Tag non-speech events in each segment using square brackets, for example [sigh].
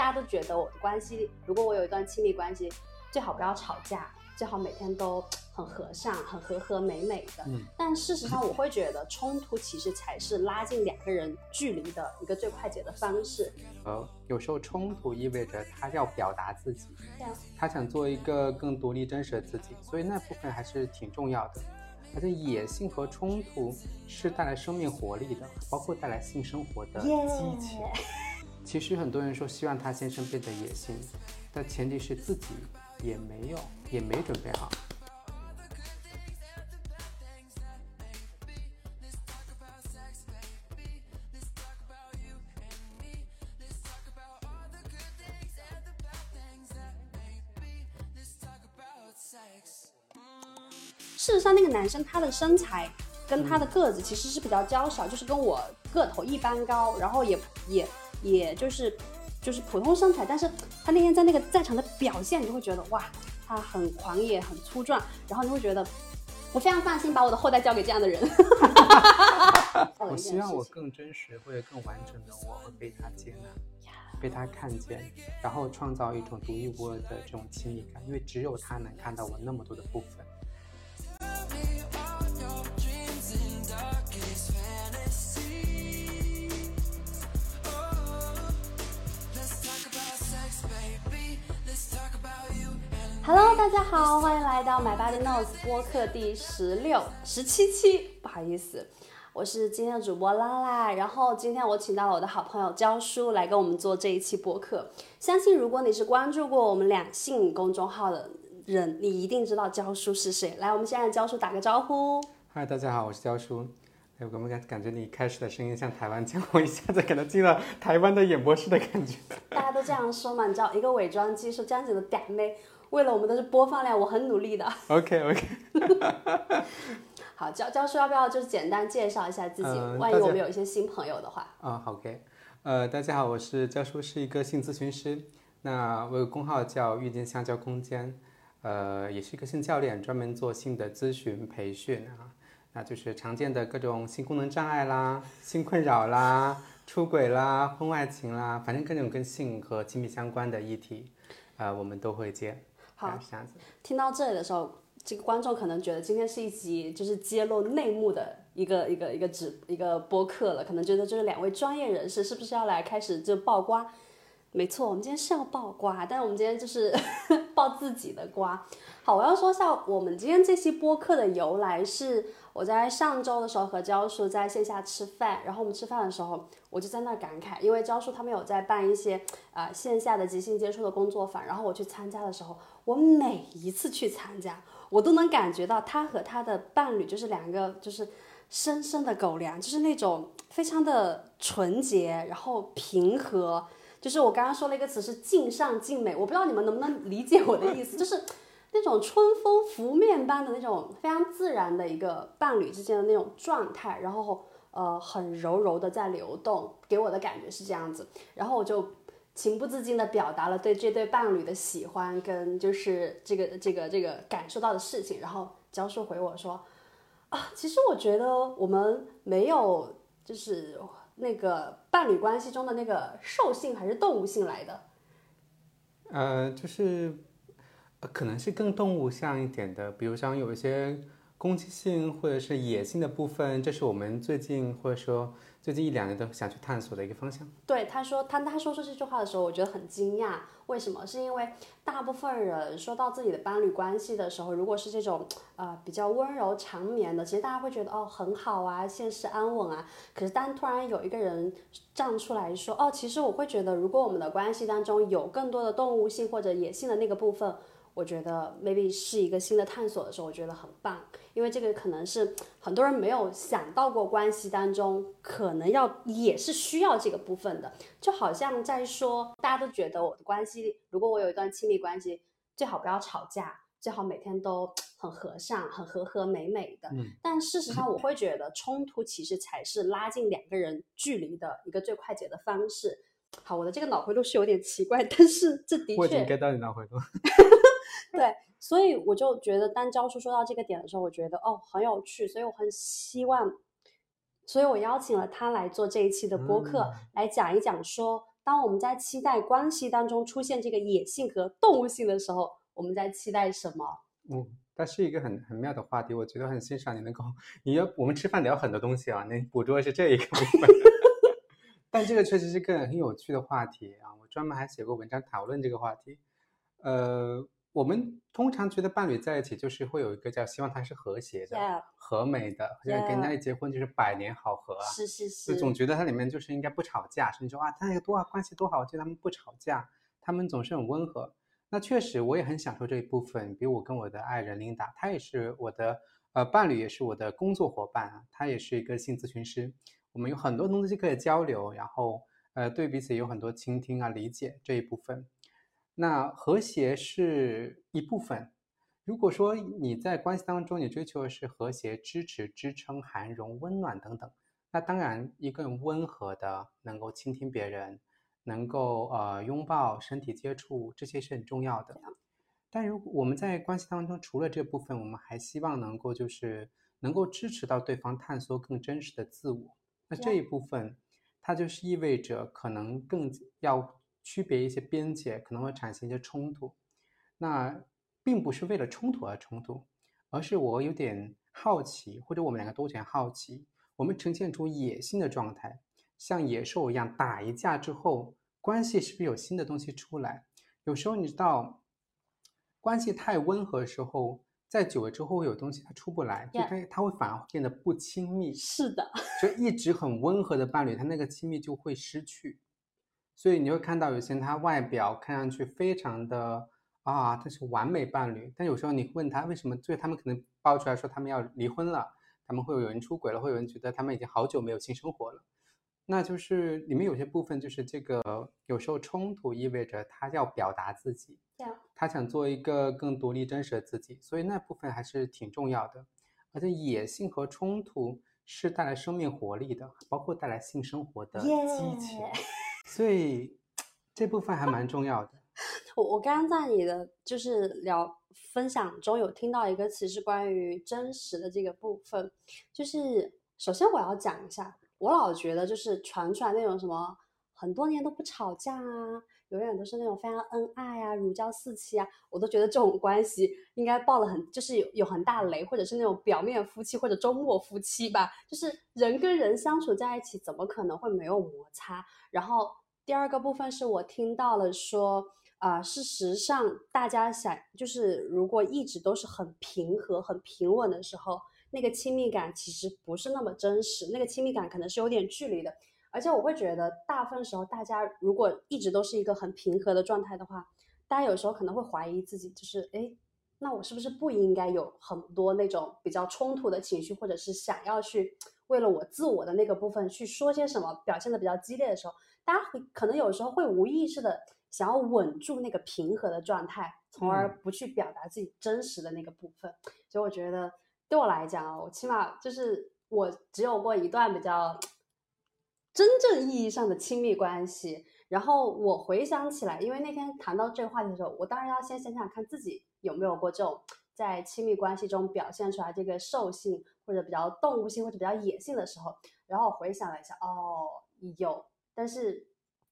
大家都觉得我的关系，如果我有一段亲密关系，最好不要吵架，最好每天都很和善、很和和美美的。嗯，但事实上，我会觉得冲突其实才是拉近两个人距离的一个最快捷的方式。呃，有时候冲突意味着他要表达自己，对啊，他想做一个更独立真实的自己，所以那部分还是挺重要的。而且野性和冲突是带来生命活力的，包括带来性生活的激情。其实很多人说希望他先生变得野心，但前提是自己也没有，也没准备好。事实上，那个男生他的身材跟他的个子其实是比较娇小，就是跟我个头一般高，然后也也也就是就是普通身材，但是他那天在那个在场的表现，你就会觉得哇，他很狂野，很粗壮，然后你会觉得我非常放心把我的后代交给这样的人。[laughs] 我希望我更真实或者更完整的我会被他接纳。被他看见，然后创造一种独一无二的这种亲密感，因为只有他能看到我那么多的部分。Hello，大家好，欢迎来到 My Body Knows 播客第十六、十七期，不好意思。我是今天的主播拉拉，然后今天我请到了我的好朋友焦叔来跟我们做这一期播客。相信如果你是关注过我们两性公众号的人，你一定知道焦叔是谁。来，我们先让焦叔打个招呼。嗨，大家好，我是焦叔。哎，我感感觉你开始的声音像台湾腔，我一下子可能进了台湾的演播室的感觉。大家都这样说嘛？你知道，一个伪装技术这样子的嗲妹，为了我们的播放量，我很努力的。OK OK。[laughs] 好，教教授要不要就是简单介绍一下自己？万一我们有一些新朋友的话。啊，好，OK，呃，大家好，我是教叔，是一个性咨询师。那我有公号叫遇见香蕉空间，呃，也是一个性教练，专门做性的咨询培训啊。那就是常见的各种性功能障碍啦、性困扰啦、出轨啦、婚外情啦，反正各种跟性和亲密相关的议题，呃，我们都会接。好，这样子。听到这里的时候。这个观众可能觉得今天是一集就是揭露内幕的一个一个一个直一个播客了，可能觉得就是两位专业人士是不是要来开始就爆瓜？没错，我们今天是要爆瓜，但是我们今天就是 [laughs] 爆自己的瓜。好，我要说一下我们今天这期播客的由来是，我在上周的时候和焦叔在线下吃饭，然后我们吃饭的时候我就在那感慨，因为焦叔他们有在办一些啊线下的即兴接触的工作坊，然后我去参加的时候，我每一次去参加。我都能感觉到他和他的伴侣就是两个就是深深的狗粮，就是那种非常的纯洁，然后平和。就是我刚刚说了一个词是尽善尽美，我不知道你们能不能理解我的意思，就是那种春风拂面般的那种非常自然的一个伴侣之间的那种状态，然后呃很柔柔的在流动，给我的感觉是这样子。然后我就。情不自禁地表达了对这对伴侣的喜欢，跟就是这个这个这个感受到的事情，然后教授回我说，啊，其实我觉得我们没有就是那个伴侣关系中的那个兽性还是动物性来的，呃，就是可能是更动物像一点的，比如像有一些攻击性或者是野性的部分，这是我们最近或者说。最近一两年都想去探索的一个方向。对他说，他他说出这句话的时候，我觉得很惊讶。为什么？是因为大部分人说到自己的伴侣关系的时候，如果是这种呃比较温柔长绵的，其实大家会觉得哦很好啊，现实安稳啊。可是当突然有一个人站出来说，哦，其实我会觉得，如果我们的关系当中有更多的动物性或者野性的那个部分。我觉得 maybe 是一个新的探索的时候，我觉得很棒，因为这个可能是很多人没有想到过，关系当中可能要也是需要这个部分的，就好像在说，大家都觉得我的关系，如果我有一段亲密关系，最好不要吵架，最好每天都很和善、很和和美美的。嗯。但事实上，我会觉得冲突其实才是拉近两个人距离的一个最快捷的方式。好，我的这个脑回路是有点奇怪，但是这的确。我已经 get 到你脑回路。[laughs] 对，所以我就觉得，当教授说到这个点的时候，我觉得哦很有趣，所以我很希望，所以我邀请了他来做这一期的播客，来讲一讲说当我们在期待关系当中出现这个野性和动物性的时候，我们在期待什么？嗯，它是一个很很妙的话题，我觉得很欣赏你能够，你要我们吃饭聊很多东西啊，能捕捉的是这一个部分。[laughs] 但这个确实是个很有趣的话题啊，我专门还写过文章讨论这个话题。呃，我们通常觉得伴侣在一起就是会有一个叫希望他是和谐的、Yeah 和美的，好像跟 Yeah 他一结婚就是百年好合啊。是是，就是总觉得它里面就是应该不吵架，甚至说啊，他那个多好关系多好，我觉得他们不吵架，他们总是很温和。那确实我也很享受这一部分，比如我跟我的爱人琳达，她也是我的呃伴侣，也是我的工作伙伴啊，她也是一个性咨询师，我们有很多东西可以交流，然后呃对彼此有很多倾听啊、理解这一部分。那和谐是一部分。如果说你在关系当中，你追求的是和谐、支持、支撑、涵容、温暖等等，那当然一个人温和的，能够倾听别人，能够呃拥抱、身体接触，这些是很重要的。但如果我们在关系当中，除了这部分，我们还希望能够就是能够支持到对方探索更真实的自我。那这一部分，它就是意味着可能更要区别一些边界，可能会产生一些冲突。那并不是为了冲突而冲突，而是我有点好奇，或者我们两个都有点好奇，我们呈现出野性的状态，像野兽一样打一架之后，关系是不是有新的东西出来？有时候你知道，关系太温和的时候，在久了之后会有东西它出不来，就它它会反而变得不亲密。是的，就一直很温和的伴侣，他那个亲密就会失去。所以你会看到有些人他外表看上去非常的啊，他是完美伴侣，但有时候你问他为什么，就是他们可能爆出来说他们要离婚了，他们会有人出轨了，会有人觉得他们已经好久没有性生活了。那就是里面有些部分就是这个，有时候冲突意味着他要表达自己，他想做一个更独立真实的自己，所以那部分还是挺重要的。而且野性和冲突是带来生命活力的，包括带来性生活的激情 Yeah [laughs] 所以这部分还蛮重要的。[laughs] 我我刚刚在你的就是聊分享中有听到一个词是关于真实的这个部分，就是首先我要讲一下，我老觉得就是传出来那种什么很多年都不吵架啊，永远都是那种非常恩爱啊、如胶似漆啊，我都觉得这种关系应该爆了很就是有有很大雷，或者是那种表面夫妻或者周末夫妻吧，就是人跟人相处在一起，怎么可能会没有摩擦？然后第二个部分是我听到了说。啊、事实上，大家想就是，如果一直都是很平和、很平稳的时候，那个亲密感其实不是那么真实，那个亲密感可能是有点距离的。而且我会觉得，大部分时候大家如果一直都是一个很平和的状态的话，大家有时候可能会怀疑自己，就是诶，那我是不是不应该有很多那种比较冲突的情绪，或者是想要去为了我自我的那个部分去说些什么，表现的比较激烈的时候，大家会可能有时候会无意识的想要稳住那个平和的状态，从而不去表达自己真实的那个部分。所以我觉得对我来讲啊，我起码就是我只有过一段比较真正意义上的亲密关系。然后我回想起来，因为那天谈到这个话题的时候，我当然要先想想看自己有没有过这种在亲密关系中表现出来这个兽性或者比较动物性或者比较野性的时候。然后我回想了一下，哦，有，但是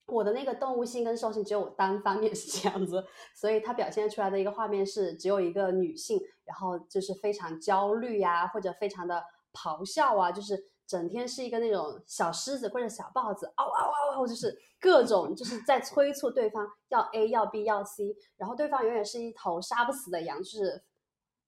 我的那个动物性跟兽性只有我单方面 [laughs] 是这样子，所以它表现出来的一个画面是只有一个女性，然后就是非常焦虑呀、或者非常的咆哮啊，就是整天是一个那种小狮子或者小豹子，嗷嗷嗷嗷，就是各种就是在催促对方要 A 要 B 要 C，然后对方永远是一头杀不死的羊，就是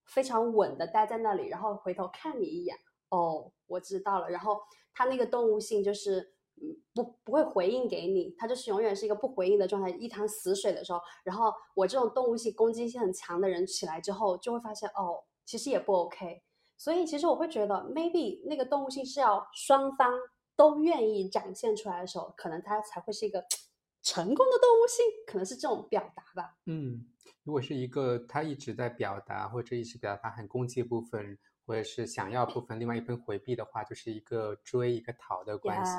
非常稳的待在那里，然后回头看你一眼，哦，我知道了，然后他那个动物性就是。嗯，不不会回应给你，他就是永远是一个不回应的状态，一潭死水的时候。然后我这种动物性、攻击性很强的人起来之后，就会发现哦，其实也不 OK。所以其实我会觉得，maybe 那个动物性是要双方都愿意展现出来的时候，可能它才会是一个 [tsk] 成功的动物性，可能是这种表达吧。嗯，如果是一个他一直在表达或者一直表达很攻击的部分，或者是想要部分，另外一边回避的话，就是一个追一个逃的关系。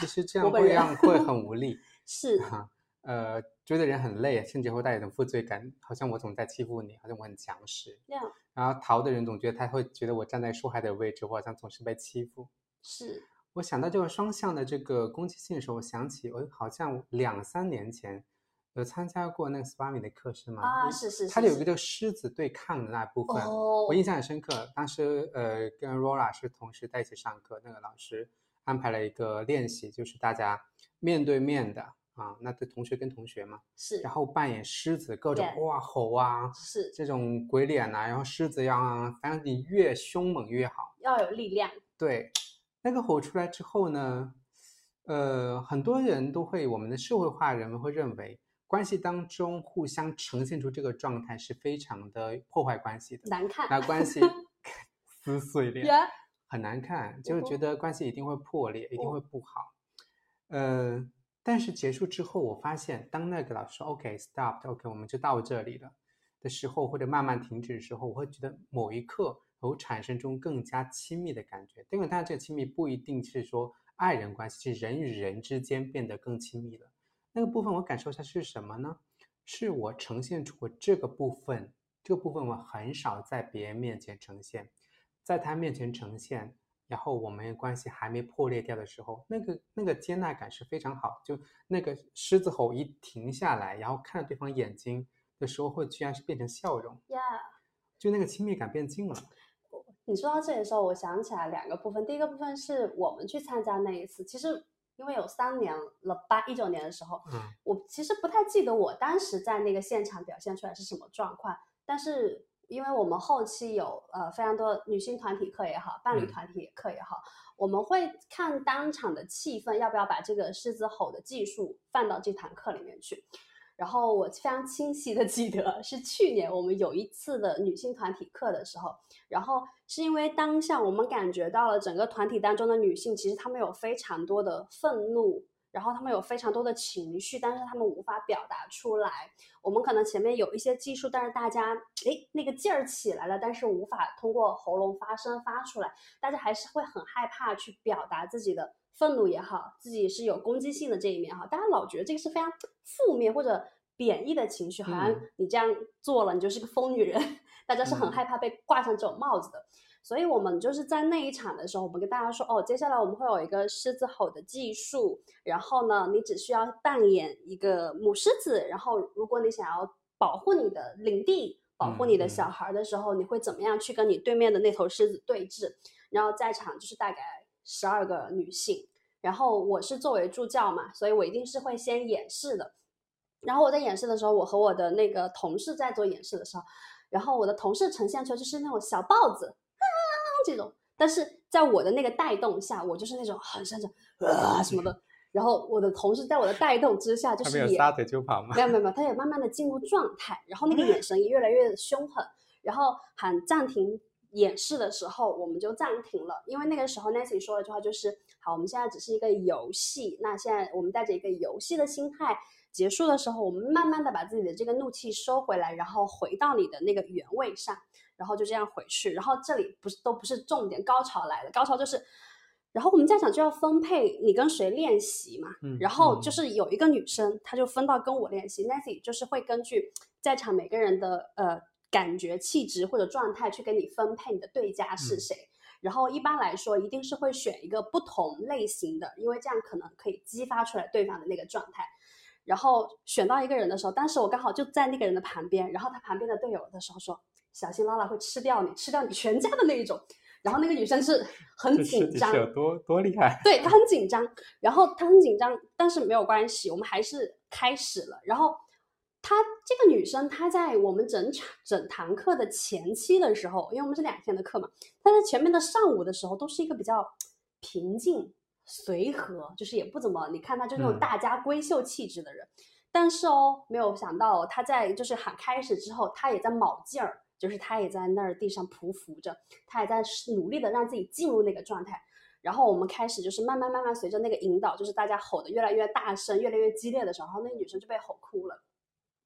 其实这样会让会很无力。[laughs] 是哈，[laughs] 呃，追的人很累，甚至会带一种负罪感，好像我总在欺负你，好像我很强势。这样，然后逃的人总觉得他会觉得我站在受害的位置，我好像总是被欺负。是我想到这个双向的这个攻击性的时候，我想起我好像两三年前有参加过那个 SPAMI 的课是吗？啊，是是是，它里有一个这个狮子对抗的那部分，哦我印象很深刻。当时呃跟 Rora 是同时在一起上课，那个老师安排了一个练习，就是大家面对面的啊，那对同学跟同学嘛，是然后扮演狮子，各种哇吼啊，是这种鬼脸呐、然后狮子样啊，反正你越凶猛越好。要有力量，对，那个吼出来之后呢，呃，很多人都会，我们的社会化人们会认为，关系当中互相呈现出这个状态是非常的破坏关系的，难看。那关系 [laughs] 撕碎裂，呀，很难看，就是觉得关系一定会破裂，一定嗯会不好。呃，但是结束之后，我发现当那个老师 OK stop，OK、我们就到这里了的时候，或者慢慢停止的时候，我会觉得某一刻我产生中更加亲密的感觉。因为当然这个亲密不一定是说爱人关系，是人与人之间变得更亲密了。那个部分我感受一下是什么呢？是我呈现出我这个部分，这个部分我很少在别人面前呈现，在他面前呈现，然后我们关系还没破裂掉的时候，那个那个接纳感是非常好。就那个狮子吼一停下来，然后看着对方眼睛的时候，会居然是变成笑容，呀，就那个亲密感变近了。你说到这里的时候，我想起来两个部分。第一个部分是我们去参加那一次，其实因为有三年了吧，一九年的时候，嗯我其实不太记得我当时在那个现场表现出来是什么状况，但是因为我们后期有呃非常多女性团体课也好，伴侣嗯团体课也好，我们会看当场的气氛，要不要把这个狮子吼的技术放到这堂课里面去。然后我非常清晰的记得是去年我们有一次的女性团体课的时候，然后是因为当下我们感觉到了整个团体当中的女性，其实她们有非常多的愤怒，然后他们有非常多的情绪，但是他们无法表达出来。我们可能前面有一些技术，但是大家诶那个劲儿起来了，但是无法通过喉咙发声发出来，大家还是会很害怕去表达自己的愤怒也好，自己是有攻击性的这一面哈，大家老觉得这个是非常负面或者贬义的情绪，好像嗯你这样做了，你就是个疯女人，[laughs] 大家是很嗯害怕被挂上这种帽子的。所以我们就是在那一场的时候，我们跟大家说，哦，接下来我们会有一个狮子吼的技术，然后呢，你只需要扮演一个母狮子，然后如果你想要保护你的领地，保护嗯你的小嗯孩的时候，你会怎么样去跟你对面的那头狮子对峙？然后在场就是大概十二个女性，然后我是作为助教嘛，所以我一定是会先演示的。然后我在演示的时候，我和我的那个同事在做演示的时候，然后我的同事呈现出来就是那种小豹子啊这种，但是在我的那个带动下，我就是那种很像着啊什么的。然后我的同事在我的带动之下，就是也撒腿就跑吗？没有没有没有，他也慢慢的进入状态，然后那个眼神也越来越凶狠，然后喊暂停演示的时候，我们就暂停了，因为那个时候 Nancy 说了一句话，就是好，我们现在只是一个游戏，那现在我们带着一个游戏的心态。结束的时候，我们慢慢的把自己的这个怒气收回来，然后回到你的那个原位上，然后就这样回去。然后这里不是都不是重点，高潮来了，高潮就是，然后我们在场就要分配你跟谁练习嘛，嗯然后嗯就是有一个女生，她就分到跟我练习，Nancy 就是会根据在场每个人的呃感觉、气质或者状态去给你分配你的对家是嗯谁。然后一般来说，一定是会选一个不同类型的，因为这样可能可以激发出来对方的那个状态。然后选到一个人的时候，当时我刚好就在那个人的旁边，然后他旁边的队友的时候说：“小心拉拉会吃掉你，吃掉你全家的那一种。”然后那个女生是 [laughs] 很紧张，有多多厉害？对她很紧张，然后她很紧张，但是没有关系，我们还是开始了。然后她这个女生，她在我们整场整堂课的前期的时候，因为我们是两天的课嘛，她在前面的上午的时候都是一个比较平静、随和，就是也不怎么，你看她就是那种嗯大家闺秀气质的人。但是哦，没有想到她在就是喊开始之后，她也在卯劲儿，就是他也在那儿地上匍匐着，他也在努力的让自己进入那个状态。然后我们开始就是慢慢慢慢随着那个引导，就是大家吼的越来越大声、越来越激烈的时候，然后那个女生就被吼哭了。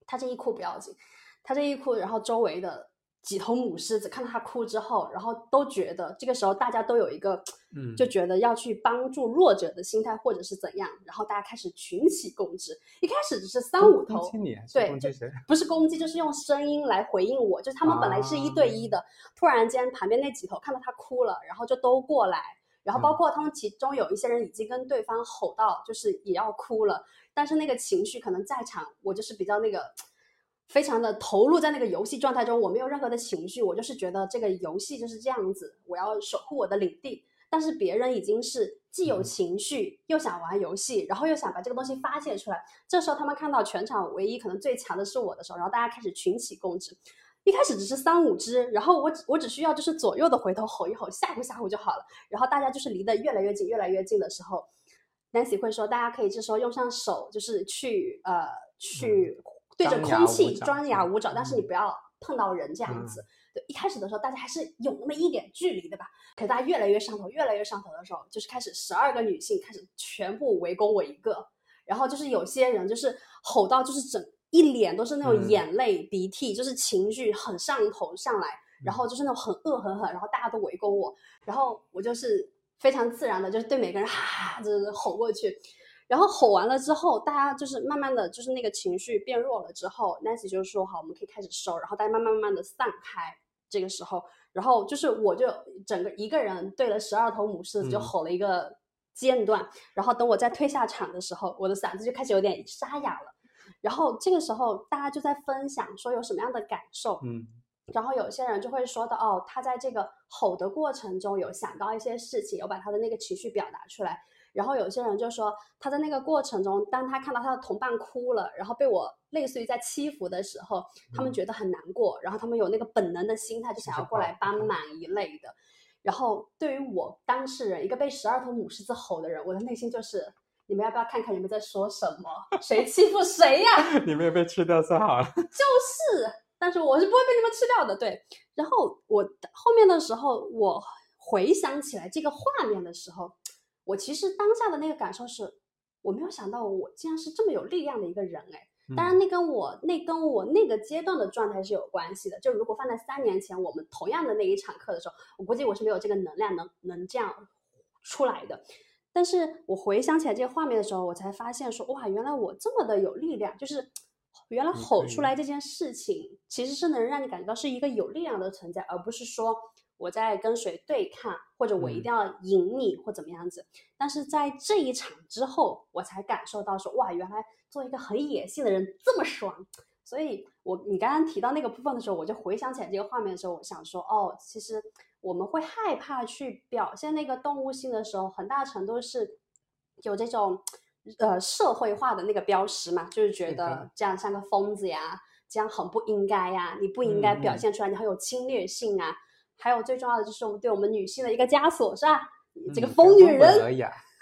她这一哭不要紧，她这一哭，然后周围的几头母狮子看到它哭之后，然后都觉得这个时候大家都有一个，嗯就觉得要去帮助弱者的心态，或者是怎样，然后大家开始群起攻之。一开始只是三五头，攻击你对攻击谁？[laughs] 不是攻击，就是用声音来回应我。就是他们本来是一对一的，突然间旁边那几头看到他哭了，然后就都过来，然后包括他们其中有一些人已经跟对方吼到，就是也要哭了，但是那个情绪可能在场，我就是比较那个。非常的投入在那个游戏状态中，我没有任何的情绪，我就是觉得这个游戏就是这样子，我要守护我的领地。但是别人已经是既有情绪，又想玩游戏，然后又想把这个东西发泄出来。这时候他们看到全场唯一可能最强的是我的时候，然后大家开始群起攻之。一开始只是三五只，然后我我只需要就是左右的回头吼一吼，吓唬吓唬就好了。然后大家就是离得越来越近，越来越近的时候，Nancy 会说，大家可以这时候用上手，就是去呃去。对着空气张牙舞爪，但是你不要碰到人这样子。对，一开始的时候大家还是有那么一点距离的吧。可大家越来越上头，越来越上头的时候，就是开始十二个女性开始全部围攻我一个，然后就是有些人就是吼到就是整一脸都是那种眼泪鼻涕，就是情绪很上头上来，然后就是那种很恶狠狠，然后大家都围攻我，然后我就是非常自然的，就是对每个人哈就是吼过去。然后吼完了之后，大家就是慢慢的就是那个情绪变弱了之后，Nancy 就说好，我们可以开始收，然后大家慢慢慢慢的散开。这个时候，然后就是我就整个一个人对了十二头母狮子就吼了一个间断，然后等我再退下场的时候，我的嗓子就开始有点沙哑了。然后这个时候大家就在分享说有什么样的感受，嗯，然后有些人就会说到哦，他在这个吼的过程中有想到一些事情，有把他的那个情绪表达出来。然后有些人就说，他在那个过程中，当他看到他的同伴哭了，然后被我类似于在欺负的时候，他们觉得很难过，然后他们有那个本能的心态，就想要过来帮忙一类的。然后对于我当事人，一个被十二头母狮子吼的人，我的内心就是：你们要不要看看你们在说什么？谁欺负谁呀？[laughs] 你没有被吃掉算好了。[laughs] 就是，但是我是不会被你们吃掉的。对。然后我后面的时候，我回想起来这个画面的时候。我其实当下的那个感受是，我没有想到我竟然是这么有力量的一个人哎。当然，那跟我那跟我那个阶段的状态是有关系的。就如果放在三年前，我们同样的那一场课的时候，我估计我是没有这个能量能能这样出来的。但是我回想起来这个画面的时候，我才发现说，哇，原来我这么的有力量，就是原来吼出来这件事情，其实是能让你感觉到是一个有力量的存在，而不是说。我在跟谁对抗，或者我一定要赢你，或怎么样子？但是在这一场之后，我才感受到说，哇，原来做一个很野性的人这么爽。所以，我你刚刚提到那个部分的时候，我就回想起来这个画面的时候，我想说，哦，其实我们会害怕去表现那个动物性的时候，很大程度是有这种呃社会化的那个标识嘛，就是觉得这样像个疯子呀，这样很不应该呀，你不应该表现出来，你很有侵略性啊。还有最重要的就是我们对我们女性的一个枷锁，是吧？这个疯女人。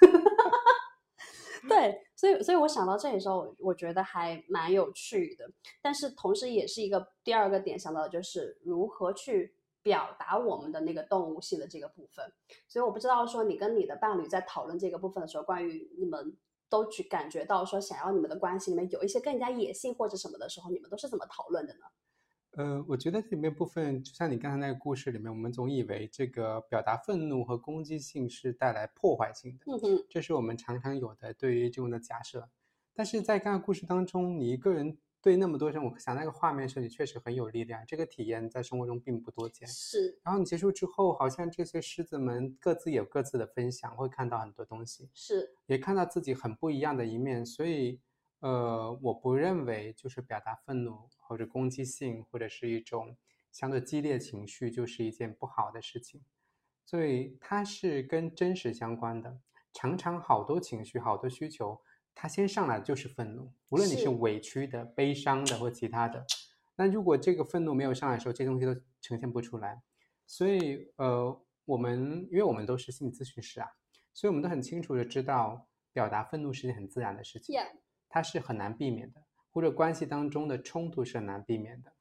[laughs] 对，所以所以我想到这里的时候，我觉得还蛮有趣的。但是同时也是一个第二个点想到的就是如何去表达我们的那个动物性的这个部分。所以我不知道说你跟你的伴侣在讨论这个部分的时候，关于你们都去感觉到说想要你们的关系里面有一些更加野性或者什么的时候，你们都是怎么讨论的呢？呃，我觉得这里面部分，就像你刚才那个故事里面，我们总以为这个表达愤怒和攻击性是带来破坏性的，嗯哼，这是我们常常有的对于这种的假设。但是在刚刚故事当中，你一个人对那么多人，我想那个画面时，你确实很有力量。这个体验在生活中并不多见。是。然后你结束之后，好像这些狮子们各自有各自的分享，会看到很多东西，是，也看到自己很不一样的一面，所以。呃，我不认为就是表达愤怒或者攻击性或者是一种相对激烈情绪就是一件不好的事情，所以它是跟真实相关的。常常好多情绪、好多需求，它先上来就是愤怒，无论你是委屈的、悲伤的或其他的。那如果这个愤怒没有上来的时候，这些东西都呈现不出来。所以，呃，我们因为我们都是心理咨询师啊，所以我们都很清楚的知道，表达愤怒是件很自然的事情。它是很难避免的，或者关系当中的冲突是很难避免的，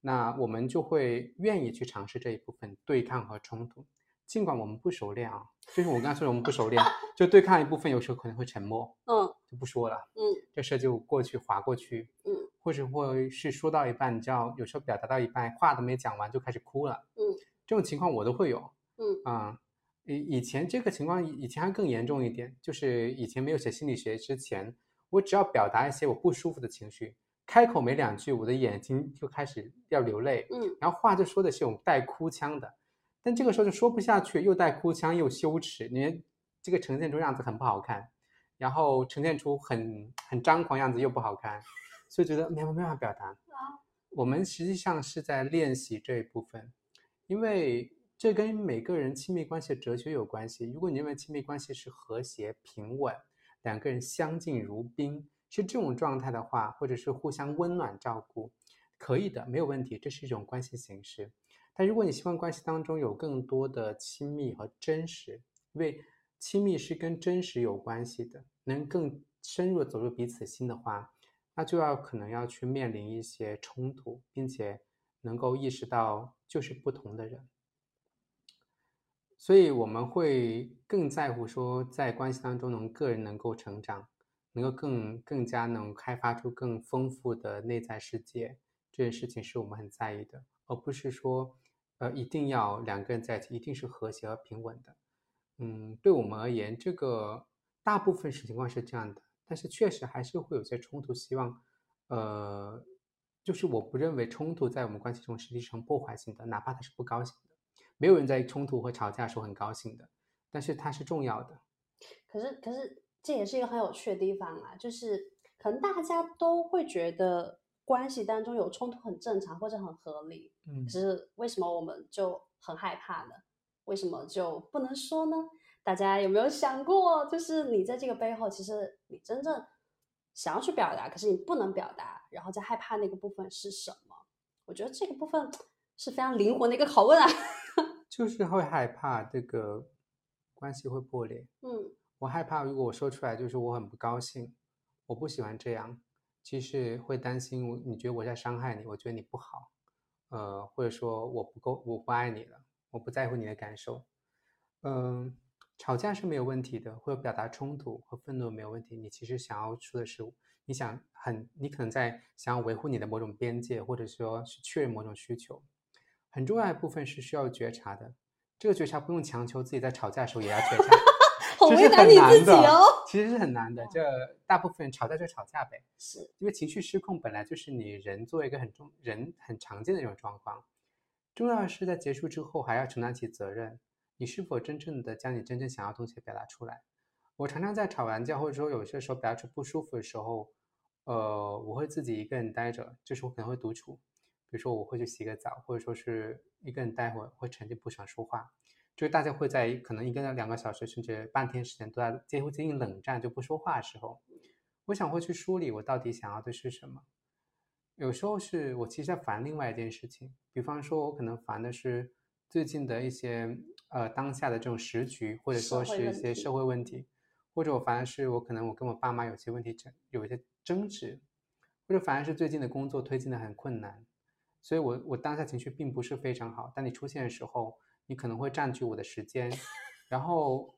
那我们就会愿意去尝试这一部分对抗和冲突，尽管我们不熟练啊，就是我刚才说的我们不熟练，[laughs] 就对抗一部分有时候可能会沉默，嗯，就不说了，嗯，这事就过去划过去，嗯，或者会是说到一半，你知道有时候表达到一半话都没讲完就开始哭了，嗯，这种情况我都会有，嗯。啊，以以前这个情况以前还更严重一点，就是以前没有学心理学之前。我只要表达一些我不舒服的情绪，开口没两句，我的眼睛就开始要流泪，嗯，然后话就说的是有带哭腔的，但这个时候就说不下去，又带哭腔又羞耻，你这个呈现出样子很不好看，然后呈现出很很张狂样子又不好看，所以觉得没有没办法表达。我们实际上是在练习这一部分，因为这跟每个人亲密关系的哲学有关系。如果你认为亲密关系是和谐平稳，两个人相敬如宾，是这种状态的话，或者是互相温暖照顾，可以的，没有问题，这是一种关系形式。但如果你希望关系当中有更多的亲密和真实，因为亲密是跟真实有关系的，能更深入走入彼此心的话。那就要可能要去面临一些冲突，并且能够意识到就是不同的人，所以我们会更在乎说在关系当中能个人能够成长，能够更更加能开发出更丰富的内在世界，这件事情是我们很在意的，而不是说呃一定要两个人在一起一定是和谐和平稳的。嗯，对我们而言，这个大部分情况是这样的。但是确实还是会有些冲突，希望，呃，就是我不认为冲突在我们关系中实际上破坏性的，哪怕他是不高兴，没有人在冲突和吵架时候很高兴的，但是它是重要的。可是，可是这也是一个很有趣的地方啊，就是可能大家都会觉得关系当中有冲突很正常或者很合理，嗯，可是为什么我们就很害怕呢？为什么就不能说呢？大家有没有想过，就是你在这个背后，其实你真正想要去表达，可是你不能表达，然后在害怕那个部分是什么？我觉得这个部分是非常灵活的一个拷问啊。[laughs] 就是会害怕这个关系会破裂。嗯，我害怕，如果我说出来，就是我很不高兴，我不喜欢这样，其实会担心，你觉得我在伤害你，我觉得你不好，呃，或者说我不够，我不爱你了，我不在乎你的感受，嗯。吵架是没有问题的，或者表达冲突和愤怒没有问题。你其实想要说的是，你想很，你可能在想要维护你的某种边界，或者说是确认某种需求。很重要的部分是需要觉察的，这个觉察不用强求自己在吵架的时候也要觉察，[laughs] 其实很难的。其实是很难的，这大部分吵架就吵架呗。是因为情绪失控本来就是你人作为一个很重人很常见的一种状况。重要的是在结束之后还要承担起责任。你是否真正的将你真正想要东西表达出来？我常常在吵完架，或者说有些时候表达出不舒服的时候，呃，我会自己一个人待着，就是我可能会独处，比如说我会去洗个澡，或者说是一个人待会儿，会沉浸不想说话。就是大家会在可能一个两个小时甚至半天时间都在几乎接近冷战就不说话的时候，我想会去梳理我到底想要的是什么。有时候是我其实在烦另外一件事情，比方说我可能烦的是最近的一些。呃，当下的这种时局，或者说是一些社会问题，或者我烦的是我可能我跟我爸妈有些问题争，有一些争执，或者反而是最近的工作推进的很困难，所以我我当下情绪并不是非常好。当你出现的时候，你可能会占据我的时间，然后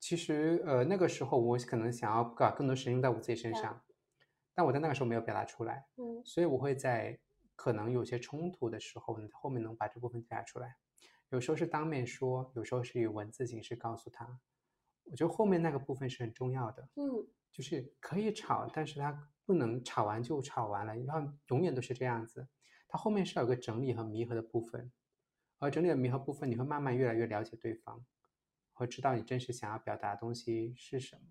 其实呃那个时候我可能想要把更多时间用在我自己身上，但我在那个时候没有表达出来，嗯，所以我会在可能有些冲突的时候，你后面能把这部分表达出来。有时候是当面说，有时候是以文字形式告诉他。我觉得后面那个部分是很重要的，嗯，就是可以吵，但是他不能吵完就吵完了，然后永远都是这样子。它后面是有个整理和弥合的部分，而整理的弥合部分，你会慢慢越来越了解对方，会知道你真实想要表达的东西是什么。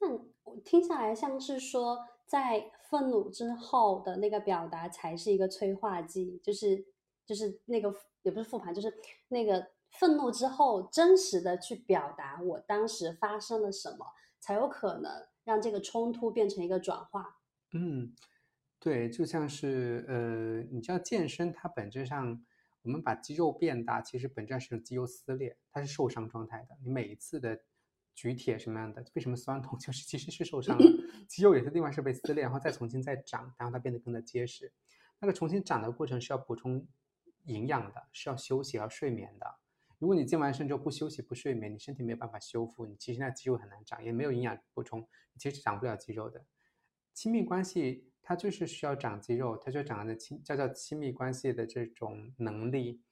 那我听下来像是说，在愤怒之后的那个表达才是一个催化剂，就是就是那个。也不是复盘，就是那个愤怒之后，真实的去表达我当时发生了什么，才有可能让这个冲突变成一个转化。嗯，对，就像是呃，你知道健身，它本质上我们把肌肉变大，其实本质上是肌肉撕裂，它是受伤状态的。你每一次的举铁什么样的，为什么酸痛，[laughs] 就是其实是受伤了，[laughs] 肌肉有些地方是被撕裂，然后再重新再长，然后它变得更加结实。那个重新长的过程是要补充。营养的是要休息和睡眠的。如果你健完身之后不休息不睡眠，你身体没有办法修复，你其实那肌肉很难长，也没有营养补充，你其实长不了肌肉的。亲密关系它就是需要长肌肉，它就长的亲叫叫亲密关系的这种能力，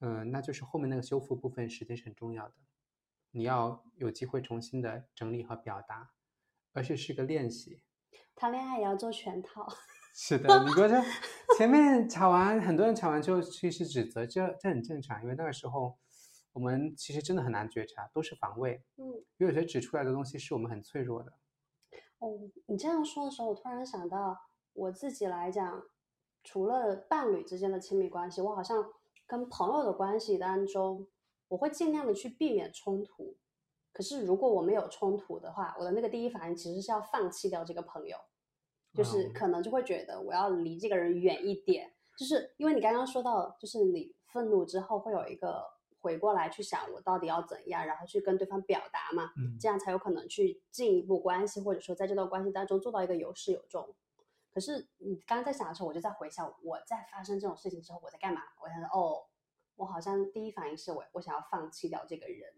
嗯，那就是后面那个修复部分实际是很重要的。你要有机会重新的整理和表达，而且是个练习。谈恋爱也要做全套。是的，你觉得前面 [laughs] 吵完，很多人吵完之后其实指责，这这很正常，因为那个时候我们其实真的很难觉察，都是防卫。嗯，因为有些指出来的东西是我们很脆弱的。哦，你这样说的时候，我突然想到我自己来讲，除了伴侣之间的亲密关系，我好像跟朋友的关系当中，我会尽量的去避免冲突。可是如果我没有冲突的话，我的那个第一反应其实是要放弃掉这个朋友，就是哦可能就会觉得我要离这个人远一点，就是因为你刚刚说到，就是你愤怒之后会有一个回过来去想我到底要怎样，然后去跟对方表达嘛，嗯，这样才有可能去进一步关系，或者说在这段关系当中做到一个有始有终。可是你刚刚在想的时候，我就在回想我在发生这种事情之后我在干嘛。我想说，哦，我好像第一反应是我我想要放弃掉这个人，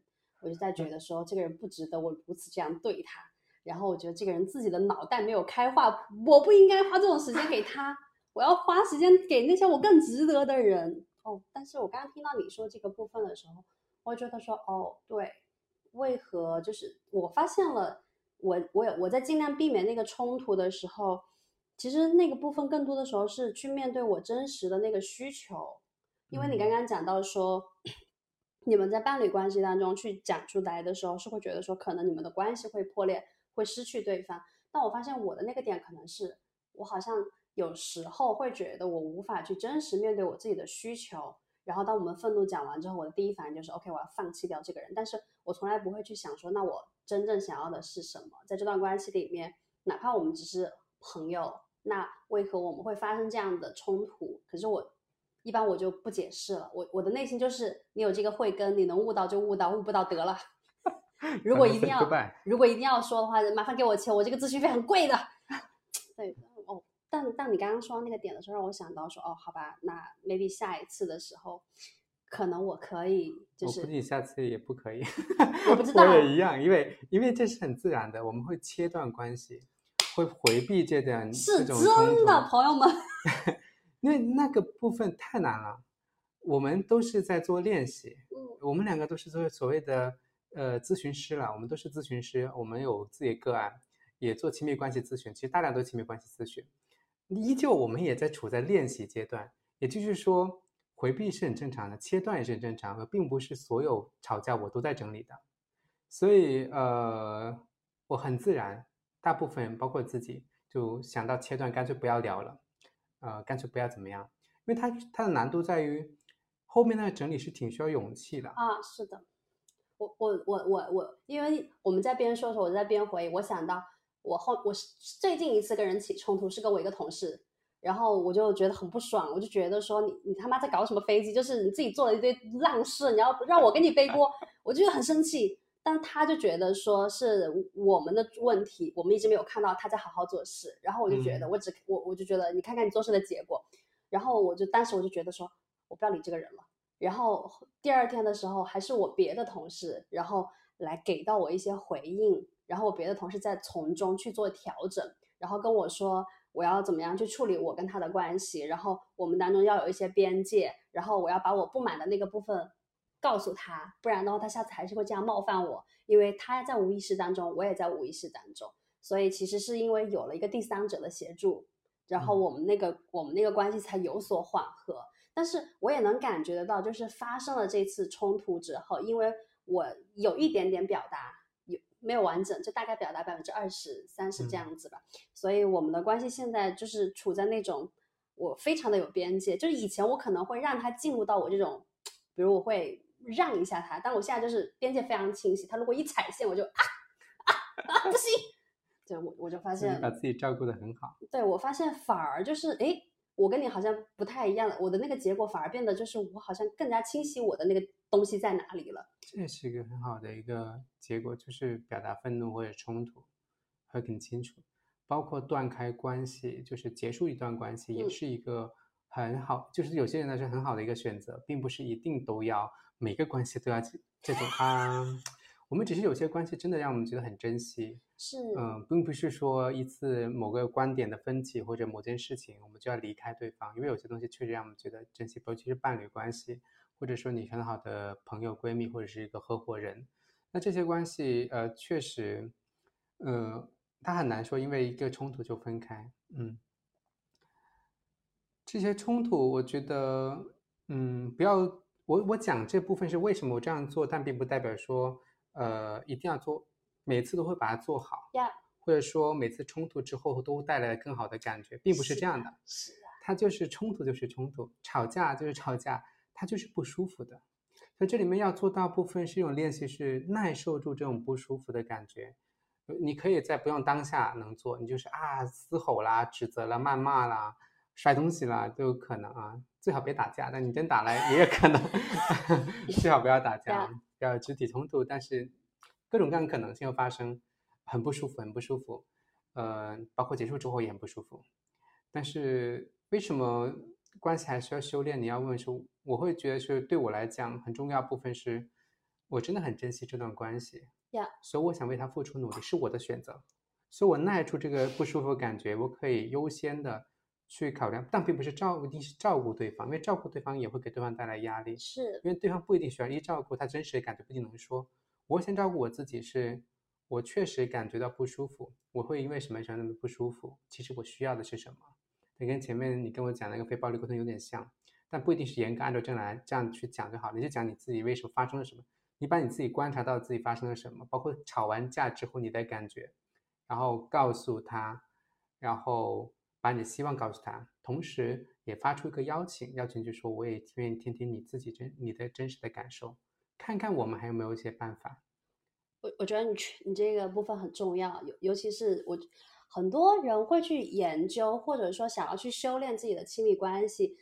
我就在觉得说这个人不值得我如此这样对他。然后我觉得这个人自己的脑袋没有开化，我不应该花这种时间给他，我要花时间给那些我更值得的人。哦，但是我刚刚听到你说这个部分的时候，我觉得说，哦，对，为何就是我发现了，我我有我在尽量避免那个冲突的时候，其实那个部分更多的时候是去面对我真实的那个需求，因为你刚刚讲到说，你们在伴侣关系当中去讲出来的时候，是会觉得说，可能你们的关系会破裂，会失去对方。但我发现我的那个点可能是我好像有时候会觉得我无法去真实面对我自己的需求，然后当我们愤怒讲完之后，我的第一反应就是 OK，我要放弃掉这个人。但是我从来不会去想说，那我真正想要的是什么？在这段关系里面，哪怕我们只是朋友，那为何我们会发生这样的冲突？可是我一般我就不解释了，我我的内心就是你有这个慧根，你能悟到就悟到，悟不到得了。[laughs] 如果一定要如果一定要说的话，麻烦给我钱，我这个咨询费很贵的。[laughs] 对，哦，但但你刚刚说到那个点的时候，让我想到说，哦，好吧，那 maybe 下一次的时候，可能我可以就是我估计下次也不可以。[laughs] 我不知道我也一样，因为因为这是很自然的，我们会切断关系，会回避这段是真的，朋友们。[laughs] 因为那个部分太难了。我们都是在做练习，嗯我们两个都是做所谓的呃咨询师了，我们都是咨询师，我们有自己的个案，也做亲密关系咨询，其实大量都亲密关系咨询。依旧我们也在处在练习阶段，也就是说，回避是很正常的，切断也是很正常的，并不是所有吵架我都在整理的。所以呃，我很自然，大部分包括自己就想到切断，干脆不要聊了，呃，干脆不要怎么样，因为它它的难度在于后面那个整理是挺需要勇气的。啊，是的，我我我我我，因为我们在边说的时候，我在边回，我想到我后我是最近一次跟人起冲突是跟我一个同事，然后我就觉得很不爽，我就觉得说你你他妈在搞什么飞机，就是你自己做了一堆烂事，你要让我给你背锅，[laughs] 我就很生气。但他就觉得说是我们的问题，我们一直没有看到他在好好做事，然后我就觉得嗯我只我我就觉得你看看你做事的结果，然后我就当时我就觉得说我不要理这个人了。然后第二天的时候，还是我别的同事，然后来给到我一些回应，然后我别的同事在从中去做调整，然后跟我说我要怎么样去处理我跟他的关系，然后我们当中要有一些边界，然后我要把我不满的那个部分告诉他，不然的话他下次还是会这样冒犯我，因为他在无意识当中，我也在无意识当中，所以其实是因为有了一个第三者的协助，然后嗯我们那个、我们那个关系才有所缓和。但是我也能感觉得到，就是发生了这次冲突之后，因为我有一点点表达有没有完整，就大概表达百分之二十三十这嗯。样子吧，所以我们的关系现在就是处在那种我非常的有边界，就是以前我可能会让他进入到我这种，比如我会让一下他，但我现在就是边界非常清晰，他如果一踩线我就啊啊啊不行，[laughs] 对我我就发现把自己照顾得很好。对我发现反而就是，诶，我跟你好像不太一样，我的那个结果反而变得就是我好像更加清晰我的那个东西在哪里了。这也是一个很好的一个结果，就是表达愤怒或者冲突会更清楚，包括断开关系，就是结束一段关系，也嗯是一个很好，就是有些人呢是很好的一个选择，并不是一定都要每个关系都要这这种啊。我们只是有些关系真的让我们觉得很珍惜，是，嗯，并不是说一次某个观点的分歧或者某件事情，我们就要离开对方，因为有些东西确实让我们觉得珍惜，尤其是伴侣关系，或者说你很好的朋友、闺蜜或者是一个合伙人，那这些关系，呃，确实，呃，他很难说因为一个冲突就分开，嗯，这些冲突，我觉得，嗯，不要我我讲这部分是为什么我这样做，但并不代表说，呃，一定要做，每次都会把它做好，呀，或者说每次冲突之后都带来更好的感觉，并不是这样的。是啊，它就是冲突就是冲突，吵架就是吵架，它就是不舒服的。所以这里面要做到部分是一种练习，是耐受住这种不舒服的感觉。你可以在不用当下能做，你就是啊嘶吼啦、指责啦、谩骂啦、摔东西啦都有可能啊。最好别打架，但你真打来也有可能。[laughs] 最好不要打架，不要肢体冲突。但是各种各样的可能性又发生，很不舒服，很不舒服。呃，包括结束之后也很不舒服。但是为什么关系还需要修炼？你要问说，我会觉得是对我来讲很重要部分是，我真的很珍惜这段关系。呀，所以我想为他付出努力是我的选择，所以我耐住这个不舒服感觉，我可以优先的去考量，但并不是照一定是照顾对方，因为照顾对方也会给对方带来压力，是因为对方不一定需要一照顾，他真实的感觉不一定能说。我先照顾我自己，是我确实感觉到不舒服，我会因为什么什么那么不舒服？其实我需要的是什么？你跟前面你跟我讲那个非暴力沟通有点像，但不一定是严格按照这来这样去讲就好，你就讲你自己为什么发生了什么。你把你自己观察到自己发生了什么，包括吵完架之后你的感觉，然后告诉他，然后把你的希望告诉他，同时也发出一个邀请，邀请就说我也愿意听听你自己真你的真实的感受，看看我们还有没有一些办法。我我觉得你你这个部分很重要，尤尤其是我很多人会去研究或者说想要去修炼自己的亲密关系，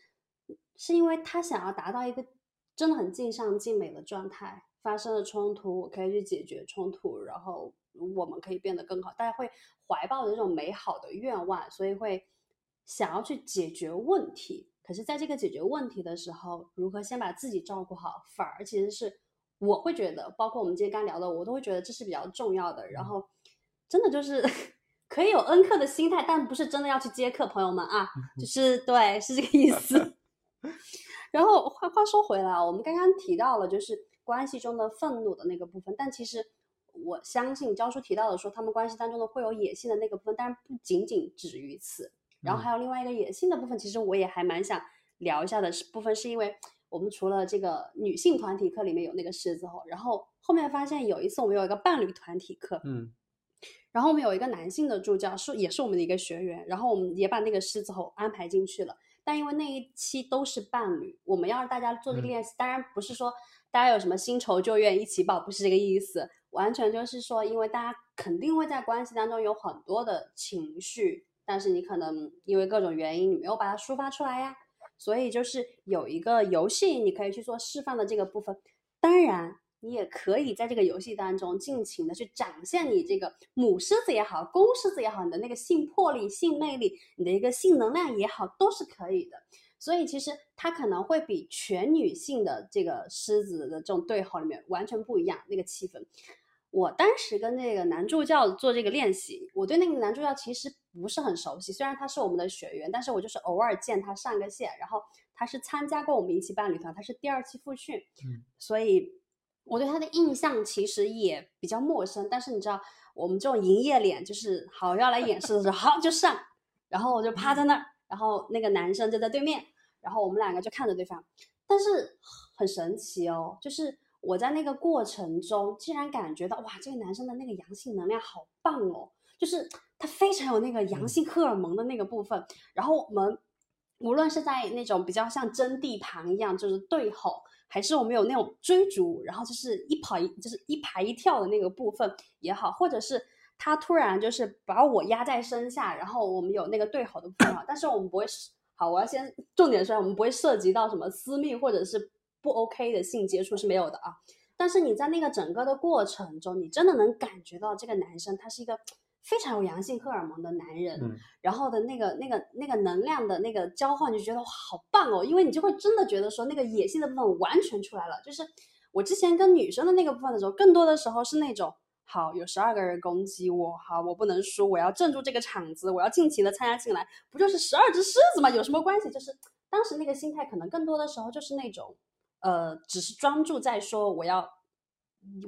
是因为他想要达到一个真的很尽善尽美的状态。发生了冲突，我可以去解决冲突，然后我们可以变得更好。大家会怀抱着这种美好的愿望，所以会想要去解决问题。可是，在这个解决问题的时候，如何先把自己照顾好，反而其实是我会觉得，包括我们今天刚聊的，我都会觉得这是比较重要的。然后，真的就是 [laughs] 可以有恩客的心态，但不是真的要去接客，朋友们啊，[laughs] 就是对，是这个意思。[laughs] 然后话话说回来，我们刚刚提到了，就是。关系中的愤怒的那个部分，但其实我相信教书提到的说，他们关系当中的会有野性的那个部分，但是不仅仅止于此。然后还有另外一个野性的部分，其实我也还蛮想聊一下的是部分，是因为我们除了这个女性团体课里面有那个狮子吼，然后后面发现有一次我们有一个伴侣团体课，嗯，然后我们有一个男性的助教是也是我们的一个学员，然后我们也把那个狮子吼安排进去了，但因为那一期都是伴侣，我们要让大家做这个练习，当然不是说。大家有什么新仇旧怨一起报，不是这个意思，完全就是说，因为大家肯定会在关系当中有很多的情绪，但是你可能因为各种原因，你没有把它抒发出来呀，所以就是有一个游戏，你可以去做释放的这个部分。当然，你也可以在这个游戏当中尽情的去展现你这个母狮子也好，公狮子也好，你的那个性魄力、性魅力，你的一个性能量也好，都是可以的。所以其实它可能会比全女性的这个狮子的这种对吼里面完全不一样，那个气氛。我当时跟那个男助教做这个练习，我对那个男助教其实不是很熟悉，虽然他是我们的学员，但是我就是偶尔见他上个线，然后他是参加过我们一期伴侣团，他是第二期复训，嗯，所以我对他的印象其实也比较陌生。但是你知道，我们这种营业脸就是好要来演示的时候，好就上，然后我就趴在那儿。然后那个男生就在对面，然后我们两个就看着对方，但是很神奇哦，就是我在那个过程中竟然感觉到哇，这个男生的那个阳性能量好棒哦，就是他非常有那个阳性荷尔蒙的那个部分。然后我们无论是在那种比较像争地盘一样，就是对吼，还是我们有那种追逐，然后就是一跑一就是一排一跳的那个部分也好，或者是。他突然就是把我压在身下，然后我们有那个对吼的部分但是我们不会好，我要先重点说，我们不会涉及到什么私密或者是不 OK 的性接触是没有的啊。但是你在那个整个的过程中，你真的能感觉到这个男生他是一个非常有阳性荷尔蒙的男人，然后的那个那个那个能量的那个交换，就觉得哇好棒哦，因为你就会真的觉得说那个野性的部分完全出来了。就是我之前跟女生的那个部分的时候，更多的时候是那种。好，有十二个人攻击我，好，我不能输，我要镇住这个场子，我要尽情的参加进来，不就是十二只狮子吗？有什么关系？就是当时那个心态，可能更多的时候就是那种，呃，只是专注在说我要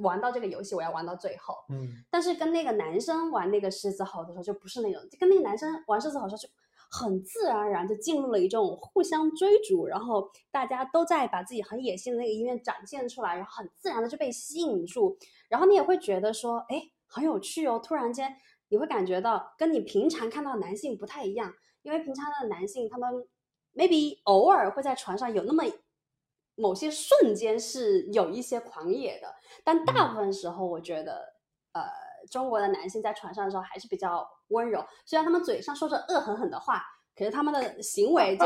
玩到这个游戏，我要玩到最后。嗯。但是跟那个男生玩那个狮子吼的时候，就不是那种，就跟那个男生玩狮子吼的时候，就很自然而然就进入了一种互相追逐，然后大家都在把自己很野性的那个一面展现出来，然后很自然的就被吸引住，然后你也会觉得说，哎，很有趣哦，突然间你会感觉到跟你平常看到的男性不太一样，因为平常的男性他们 maybe 偶尔会在船上有那么。某些瞬间是有一些狂野的，但大部分时候，我觉得，呃，中国的男性在船上的时候还是比较温柔。虽然他们嘴上说着恶狠狠的话，可是他们的行为就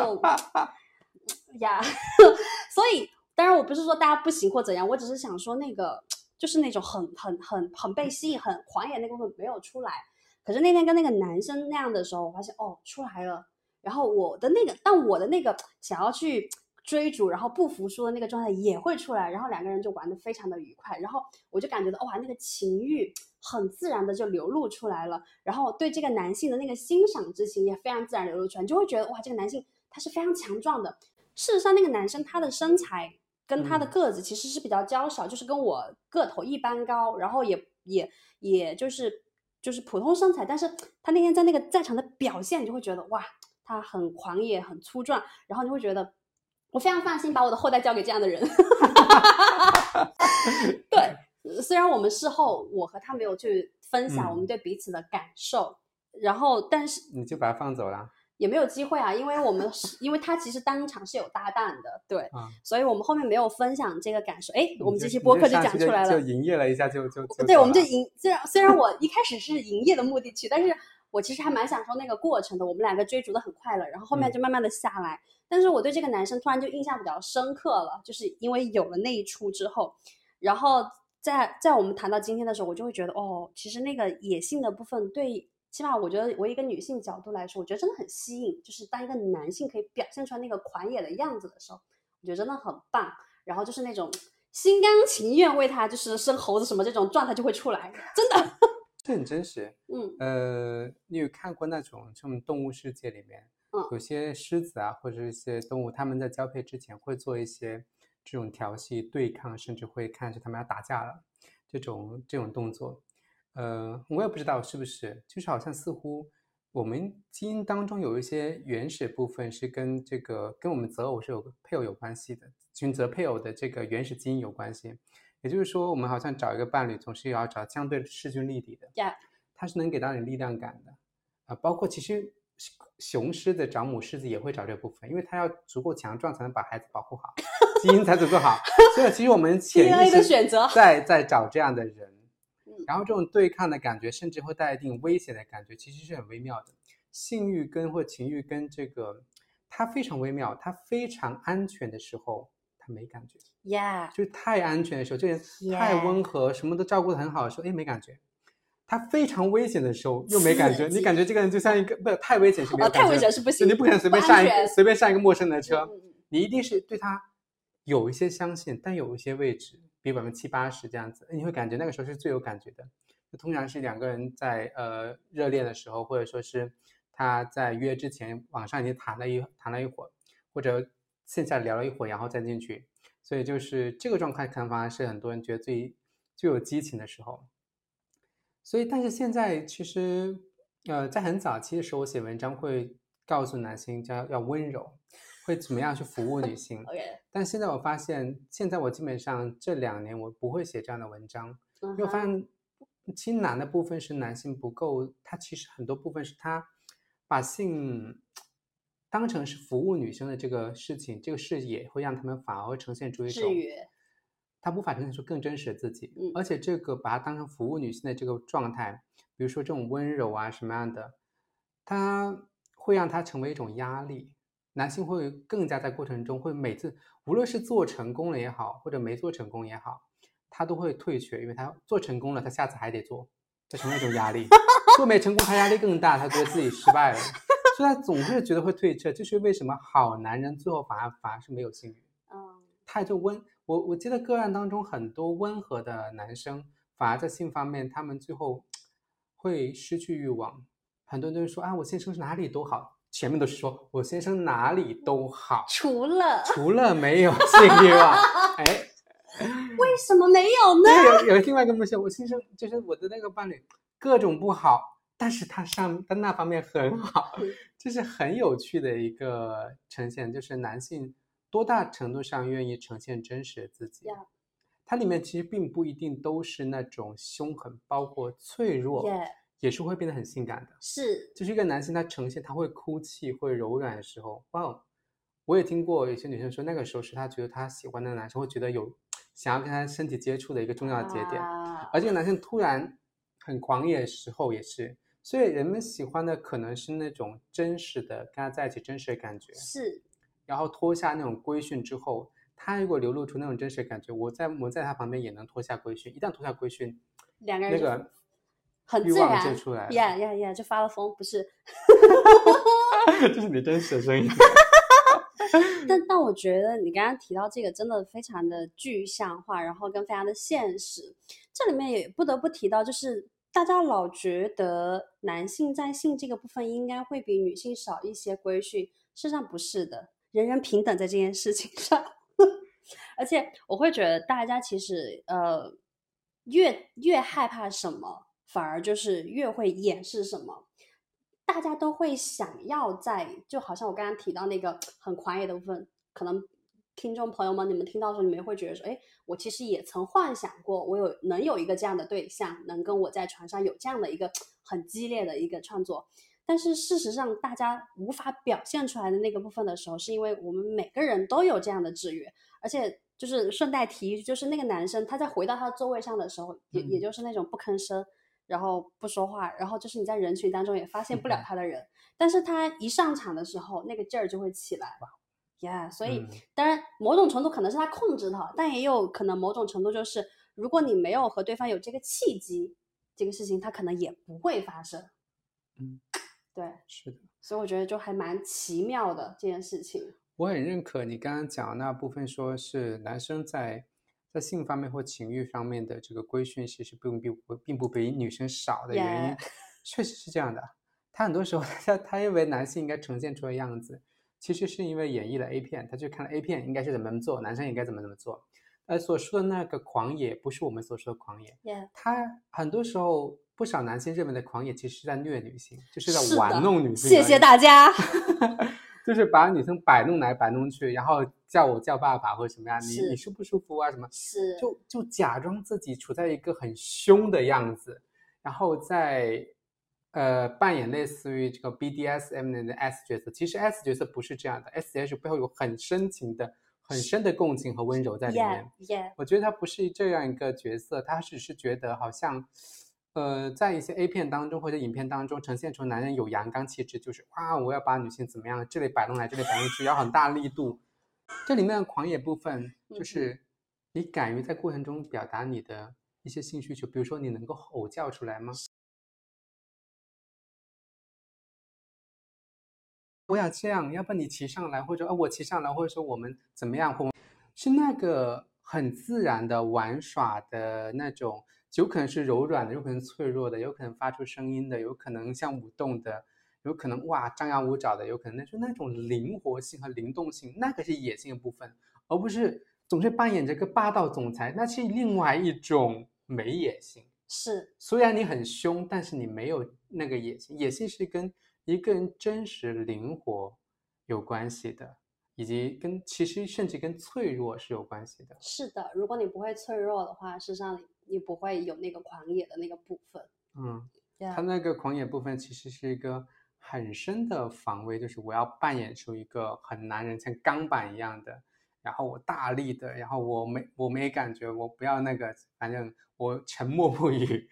[laughs] 呀。[laughs] 所以，当然我不是说大家不行或怎样，我只是想说那个就是那种很很很很被吸引、很狂野那部分没有出来。可是那天跟那个男生那样的时候，我发现哦出来了。然后我的那个，但我的那个想要去。追逐，然后不服输的那个状态也会出来，然后两个人就玩的非常的愉快，然后我就感觉到哇，那个情欲很自然的就流露出来了，然后对这个男性的那个欣赏之情也非常自然流露出来，你就会觉得哇，这个男性他是非常强壮的。事实上，那个男生他的身材跟他的个子其实是比较娇小，就是跟我个头一般高，然后也也也就是就是普通身材，但是他那天在那个在场的表现，你就会觉得哇，他很狂野，很粗壮，然后你会觉得。我非常放心把我的后代交给这样的人。[laughs] 对，虽然我们事后我和他没有去分享我们对彼此的感受，然后但是你就把他放走了，也没有机会啊，因为我们是因为他其实当场是有搭档的，对，所以我们后面没有分享这个感受。哎，我们这期播客就讲出来了，就营业了一下就就对，我们就营虽然虽然我一开始是营业的目的去，但是我其实还蛮享受那个过程的。我们两个追逐的很快乐，然后后面就慢慢的下来。但是我对这个男生突然就印象比较深刻了，就是因为有了那一出之后，然后在在我们谈到今天的时候，我就会觉得哦，其实那个野性的部分，对，起码我觉得我一个女性角度来说，我觉得真的很吸引。就是当一个男性可以表现出来那个狂野的样子的时候，我觉得真的很棒。然后就是那种心甘情愿为他就是生猴子什么这种状态就会出来，真的，这很真实。嗯，呃，你有看过那种这种动物世界里面？有些狮子啊，或者一些动物，他们在交配之前会做一些这种调戏、对抗，甚至会看是他们要打架了这种这种动作。呃，我也不知道是不是，就是好像似乎我们基因当中有一些原始部分是跟这个跟我们择偶是有配偶有关系的，选择配偶的这个原始基因有关系。也就是说，我们好像找一个伴侣，总是要找相对势均力敌的，他是能给到你力量感的啊，包括其实。雄狮的找母狮子也会找这部分，因为它要足够强壮才能把孩子保护好，基因才足够好。[laughs] 所以其实我们潜意识在在找这样的人，然后这种对抗的感觉，甚至会带一定危险的感觉，其实是很微妙的。性欲跟或情欲跟这个，它非常微妙。它非常安全的时候，它没感觉，Yeah，就是太安全的时候，这人太温和，什么都照顾的很好的时候，哎，没感觉。他非常危险的时候又没感觉，你感觉这个人就像一个不太危险是没有太危险是不行，你不可能随便上一随便上一个陌生的车，你一定是对他有一些相信，但有一些位置，比如百分之七八十这样子，你会感觉那个时候是最有感觉的。通常是两个人在呃热恋的时候，或者说是他在约之前网上已经谈了一谈了一会儿，或者线下聊了一会儿，然后再进去，所以就是这个状态可能反而是很多人觉得最最有激情的时候。所以，但是现在其实，呃，在很早期的时候，我写文章会告诉男性要要温柔，会怎么样去服务女性。[laughs] OK。但现在我发现，现在我基本上这两年我不会写这样的文章，因为我发现，其实难的部分是男性不够，他其实很多部分是他把性当成是服务女生的这个事情，这个视野会让他们反而呈现出一种。他无法呈现出更真实的自己，而且这个把它当成服务女性的这个状态，比如说这种温柔啊什么样的，他会让他成为一种压力。男性会更加在过程中会每次，无论是做成功了也好，或者没做成功也好，他都会退却，因为他做成功了，他下次还得做，这成为一种压力；做没成功，他压力更大，他觉得自己失败了，所以他总是觉得会退却。这是为什么好男人最后反而反而是没有性欲？嗯，他就温。我我记得个案当中很多温和的男生，反而在性方面他们最后会失去欲望。很多人都说啊，我先生是哪里都好，前面都是说我先生哪里都好，除了除了没有性欲望。[laughs] 哎，为什么没有呢？有有另外一个梦想，我先生就是我的那个伴侣，各种不好，但是他上他那方面很好，这是很有趣的一个呈现，就是男性多大程度上愿意呈现真实的自己。Yeah 它里面其实并不一定都是那种凶狠，包括脆弱 Yeah 也是会变得很性感的。是就是一个男性他呈现他会哭泣、会柔软的时候，哇哦！我也听过有些女生说，那个时候是她觉得她喜欢的男生会觉得有想要跟他身体接触的一个重要节点。啊而这个男生突然很狂野的时候也是，所以人们喜欢的可能是那种真实的跟他在一起真实的感觉，是然后脱下那种规训之后，他如果流露出那种真实的感觉，我在我在他旁边也能脱下规训，一旦脱下规训，两个人就那个很自然就出来了，Yeah Yeah Yeah，就发了疯，不是？[laughs] 这是你真实的声音。[laughs] 但但我觉得你刚刚提到这个真的非常的具象化，然后跟非常的现实。这里面也不得不提到，就是大家老觉得男性在性这个部分应该会比女性少一些规训，事实上不是的，人人平等在这件事情上。[laughs] 而且我会觉得大家其实呃越越害怕什么，反而就是越会掩饰什么。大家都会想要在，就好像我刚刚提到那个很狂野的部分，可能听众朋友们，你们听到的时候，你们会觉得说，哎，我其实也曾幻想过，我有能有一个这样的对象，能跟我在床上有这样的一个很激烈的一个创作。但是事实上，大家无法表现出来的那个部分的时候，是因为我们每个人都有这样的制约，而且就是顺带提一句，就是那个男生他在回到他的座位上的时候，也也嗯就是那种不吭声，然后不说话，然后就是你在人群当中也发现不了他的人，但是他一上场的时候，那个劲儿就会起来。Yeah，所以、嗯当然某种程度可能是他控制的，但也有可能某种程度就是，如果你没有和对方有这个契机，这个事情它可能也不会发生。嗯，对，是的。所以我觉得就还蛮奇妙的这件事情。我很认可你刚刚讲的那部分，说是男生在在性方面或情欲方面的这个规训，其实并并不并不比女生少的原因 Yeah 确实是这样的。他很多时候 [laughs] 他他认为男性应该呈现出的样子，其实是因为演绎了 A 片，他就看了 A 片应该是怎么怎么做，男生应该怎么怎么做。呃，所说的那个狂野，不是我们所说的狂野他很多时候不少男性认为的狂野，其实是在虐女性，就是在玩弄女性。谢谢。大家。[laughs] 就是把女生摆弄来摆弄去，然后叫我叫爸爸或者什么样，你你舒不舒服啊？什么？是，就就假装自己处在一个很凶的样子，然后在呃扮演类似于这个 BDSM 的 S 角色。其实 S 角色不是这样的，S 角色背后有很深情的、很深的共情和温柔在里面。Yeah Yeah，我觉得他不是这样一个角色，他只是觉得好像，呃，在一些 A 片当中或者影片当中呈现出男人有阳刚气质，就是哇，我要把女性怎么样，这里摆弄来，这里摆弄去，要很大力度。这里面的狂野部分，嗯就是你敢于在过程中表达你的一些性需求，比如说你能够吼叫出来吗？我想这样，要不然你骑上来，或者呃我骑上来，或者说我们怎么样，或是那个很自然的玩耍的那种，有可能是柔软的，有可能脆弱的，有可能发出声音的，有可能像舞动的，有可能哇张牙舞爪的，有可能那就那种灵活性和灵动性，那个是野性的部分，而不是总是扮演着个霸道总裁，那是另外一种没野性。是虽然你很凶，但是你没有那个野性。野性是跟一个人真实灵活有关系的，以及跟其实甚至跟脆弱是有关系的。是的，如果你不会脆弱的话，事实上你你不会有那个狂野的那个部分。嗯他那个狂野部分其实是一个很深的防卫，就是我要扮演出一个很男人，像钢板一样的，然后我大力的，然后我没我没感觉，我不要那个，反正我沉默不语，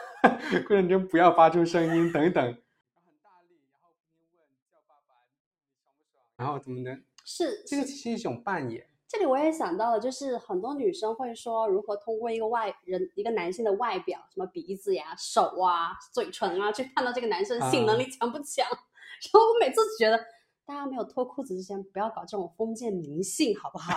[laughs] 过程中不要发出声音等等。很大力，然后不停问叫爸爸，你爽不爽？然后怎么能？是这个其实是一种扮演。这里我也想到了，就是很多女生会说，如何通过一个外人一个男性的外表，什么鼻子呀、手啊、嘴唇啊，去判断这个男生性能力强不强。[laughs] 然后我每次觉得，大家没有脱裤子之前，不要搞这种封建迷信，好不好？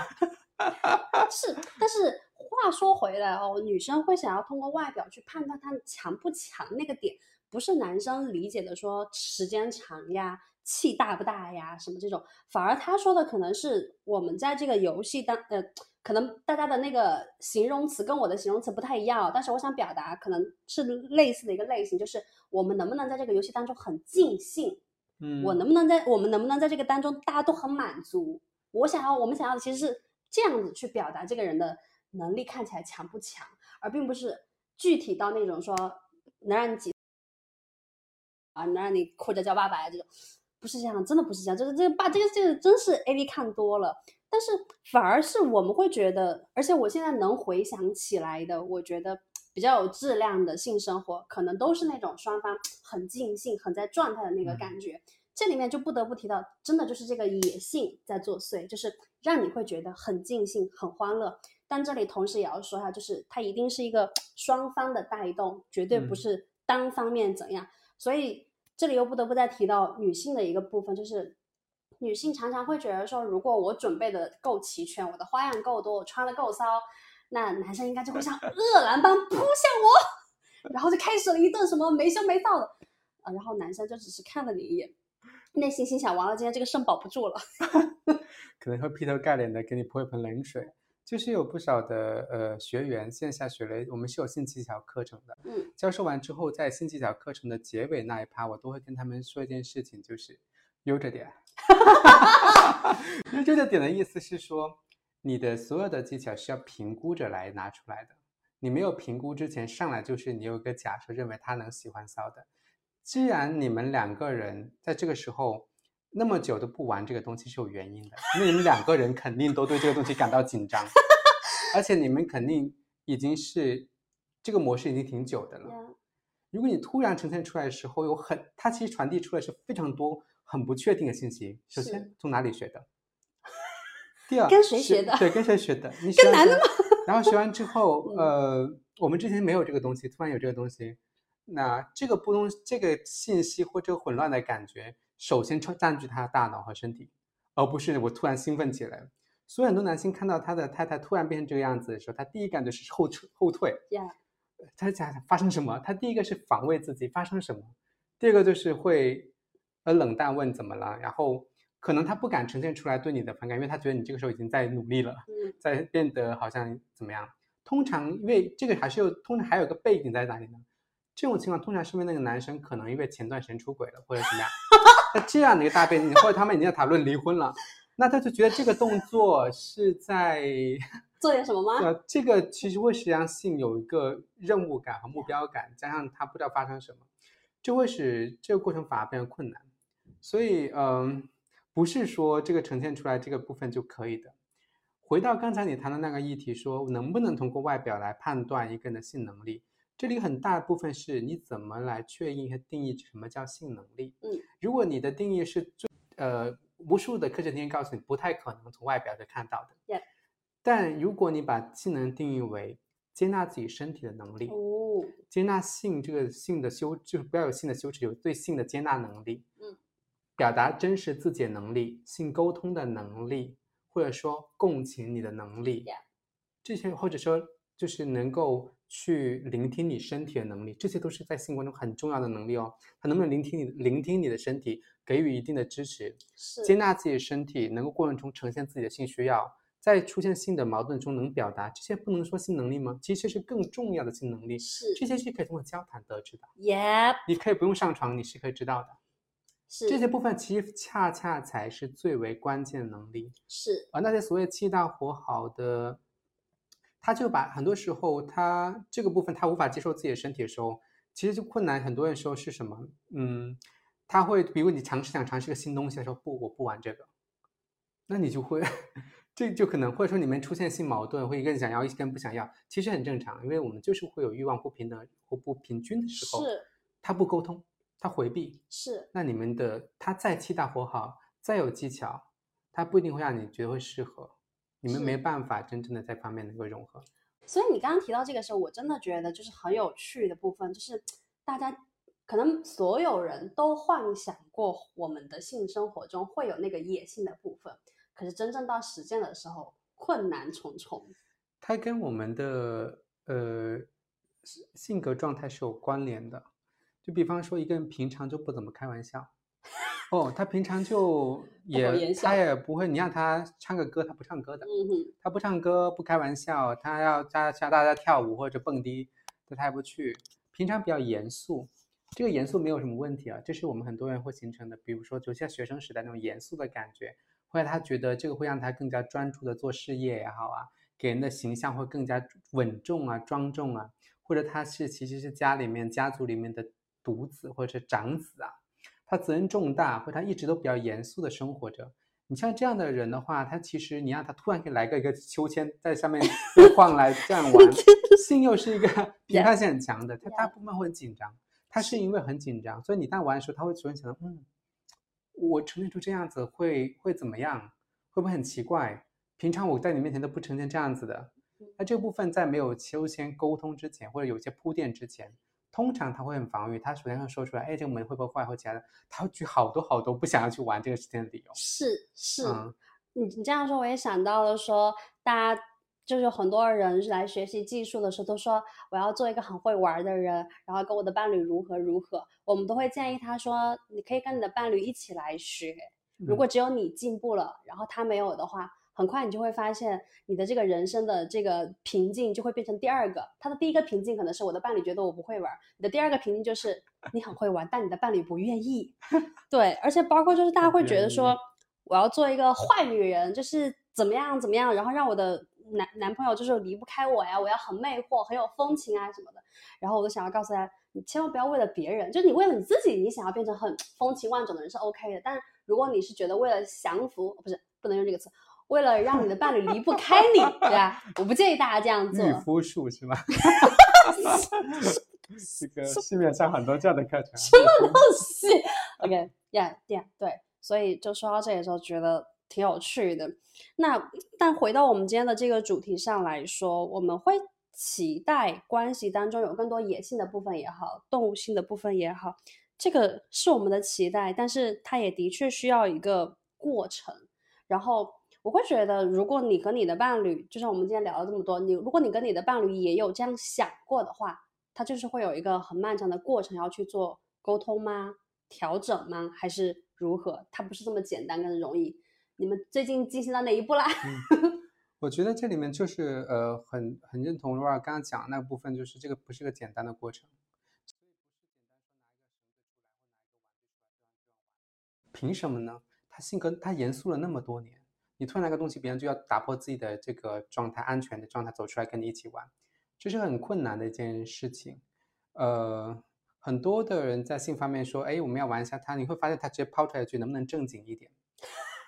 [laughs] 是，但是话说回来哦，女生会想要通过外表去判断他强不强那个点，不是男生理解的说时间长呀、气大不大呀，什么这种，反而他说的可能是我们在这个游戏当呃，可能大家的那个形容词跟我的形容词不太一样，但是我想表达可能是类似的一个类型，就是我们能不能在这个游戏当中很尽兴，嗯，我能不能在我们能不能在这个当中大家都很满足？我想要我们想要的其实是这样子去表达这个人的能力看起来强不强，而并不是具体到那种说能让你几啊能让你哭着叫爸爸呀这种。不是这样，真的不是这样，就是这个爸，这个这个真是 A V 看多了，但是反而是我们会觉得，而且我现在能回想起来的，我觉得比较有质量的性生活，可能都是那种双方很尽兴、很在状态的那个感觉。这里面就不得不提到，真的就是这个野性在作祟，就是让你会觉得很尽兴、很欢乐。但这里同时也要说哈，就是它一定是一个双方的带动，绝对不是单方面怎样，所以。这里又不得不再提到女性的一个部分，就是女性常常会觉得说，如果我准备的够齐全，我的花样够多，我穿的够骚，那男生应该就会像 [laughs] 饿狼般扑向我，然后就开始了一顿什么没羞没臊的，啊，然后男生就只是看了你一眼，内心心想，完了，今天这个肾保不住了，[laughs] 可能会劈头盖脸的给你泼一盆冷水。就是有不少的呃学员线下学了，我们是有性技巧课程的。嗯，教授完之后，在性技巧课程的结尾那一趴，我都会跟他们说一件事情，就是悠着点。[laughs] 悠着点的意思是说，你的所有的技巧是要评估着来拿出来的。你没有评估之前上来就是你有一个假设，认为他能喜欢骚的。既然你们两个人在这个时候。那么久都不玩这个东西是有原因的，因为你们两个人肯定都对这个东西感到紧张，[laughs] 而且你们肯定已经是这个模式已经挺久的了。如果你突然呈现出来的时候有很，它其实传递出来是非常多很不确定的信息。首先从哪里学的？[laughs] 第二跟谁学的？对，跟谁学的？你跟男的吗？然后学完之后，[laughs] 呃，我们之前没有这个东西，突然有这个东西，那这个不东这个信息或者混乱的感觉。首先占占据他的大脑和身体，而不是我突然兴奋起来。所以很多男性看到他的太太突然变成这个样子的时候，他第一感觉是后撤后退。他想发生什么？他第一个是防卫自己，发生什么？第二个就是会呃冷淡问怎么了？然后可能他不敢呈现出来对你的反感，因为他觉得你这个时候已经在努力了，[laughs] 在变得好像怎么样？通常因为这个还是有，通常还有个背景在哪里呢？这种情况通常是因为那个男生可能因为前段时间出轨了，或者怎么样。在这样的一个大背景，或者他们已经在讨论离婚了，[laughs] 那他就觉得这个动作是在 [laughs] 做点什么吗？[laughs] 呃，这个其实会实际上性有一个任务感和目标感，加上他不知道发生什么，就会使这个过程反而变得困难。所以，嗯，不是说这个呈现出来这个部分就可以的。回到刚才你谈的那个议题，说能不能通过外表来判断一个人的性能力？这里很大部分是你怎么来确定和定义什么叫性能力？嗯，如果你的定义是最呃，无数的科学经验告诉你不太可能从外表就看到的。对。但如果你把性能定义为接纳自己身体的能力，哦，接纳性这个性的羞，就是不要有性的羞耻，有对性的接纳能力。嗯，表达真实自己的能力，性沟通的能力，或者说共情你的能力，这些或者说就是能够。去聆听你身体的能力，这些都是在性关中很重要的能力哦。他能不能聆听你，聆听你的身体，给予一定的支持，接纳自己的身体，能够过程中呈现自己的性需要，在出现性的矛盾中能表达，这些不能说性能力吗？其实是更重要的性能力。是这些是可以通过交谈得知的。耶，你可以不用上床，你是可以知道的。是这些部分其实恰恰才是最为关键的能力。是而那些所谓气大活好的。他就把很多时候，他这个部分他无法接受自己的身体的时候，其实就困难。很多人说是什么？嗯，他会比如你尝试想尝试个新东西的时候，不，我不玩这个，那你就会，[laughs] 这就可能或者说你们出现性矛盾，会一个人想要，一个人不想要，其实很正常，因为我们就是会有欲望不平等或不平均的时候。是。他不沟通，他回避。是。那你们的他再气大活好，再有技巧，他不一定会让你觉得会适合。你们没办法真正的在方面能够融合，所以你刚刚提到这个时候，我真的觉得就是很有趣的部分，就是大家可能所有人都幻想过我们的性生活中会有那个野性的部分，可是真正到实践的时候，困难重重。它跟我们的呃性格状态是有关联的，就比方说一个人平常就不怎么开玩笑。哦，他平常就也他也不会，你让他唱个歌，他不唱歌的，嗯哼，他不唱歌，不开玩笑，他要教教大家跳舞或者蹦迪，他他也不去。平常比较严肃，这个严肃没有什么问题啊，这是我们很多人会形成的，比如说就像学生时代那种严肃的感觉，会让他觉得这个会让他更加专注的做事业也好啊，给人的形象会更加稳重啊、庄重啊，或者他是其实是家里面家族里面的独子或者是长子啊，他责任重大，或者他一直都比较严肃的生活着。你像这样的人的话，他其实你让他突然给来个一个秋千在下面又 [laughs] 晃来这样玩，性又是一个评判性很强的，他大部分会很紧张。他是因为很紧张，所以你在玩的时候，他会突然想到，嗯，我呈现出这样子会会怎么样？会不会很奇怪？平常我在你面前都不呈现这样子的。那这个部分在没有秋千沟通之前，或者有些铺垫之前，通常他会很防御。他首先会说出来，哎，这个门会不会坏或其他的，他会举好多好多不想要去玩这个事情的理由。是是，嗯你你这样说，我也想到了说，大家就是很多人来学习技术的时候，都说我要做一个很会玩儿的人，然后跟我的伴侣如何如何，我们都会建议他说，你可以跟你的伴侣一起来学。如果只有你进步了，然后他没有的话，很快你就会发现你的这个人生的这个瓶颈就会变成第二个。他的第一个瓶颈可能是我的伴侣觉得我不会玩，你的第二个瓶颈就是你很会玩，但你的伴侣不愿意。[laughs] 对，而且包括就是大家会觉得说，我要做一个坏女人，就是怎么样怎么样，然后让我的男男朋友就是离不开我呀，我要很魅惑，很有风情啊什么的。然后我就想要告诉大家，你千万不要为了别人，就是你为了你自己，你想要变成很风情万种的人是 OK 的。但是如果你是觉得为了降服，不是不能用这个词，为了让你的伴侣离不开你，对吧？我不建议大家这样做。御夫术是吗？[laughs] 这个市面上很多这样的课程。是 OK，Yeah，Yeah，对，所以就说到这里的时候，觉得挺有趣的。那但回到我们今天的这个主题上来说，我们会期待关系当中有更多野性的部分也好，动物性的部分也好，这个是我们的期待，但是它也的确需要一个过程。然后我会觉得，如果你和你的伴侣，就像我们今天聊了这么多，你如果你跟你的伴侣也有这样想过的话，他就是会有一个很漫长的过程要去做沟通吗？调整吗？还是如何？它不是这么简单跟容易。你们最近进行到哪一步啦？[laughs] 我觉得这里面就是呃，很很认同罗尔刚刚讲的那个部分，就是这个不是个简单的过程。凭什么呢？他性格他严肃了那么多年，你突然来个东西，别人就要打破自己的这个状态，安全的状态走出来跟你一起玩，这是很困难的一件事情。呃，很多的人在性方面说，哎，我们要玩一下他，你会发现他直接抛出来一句，能不能正经一点？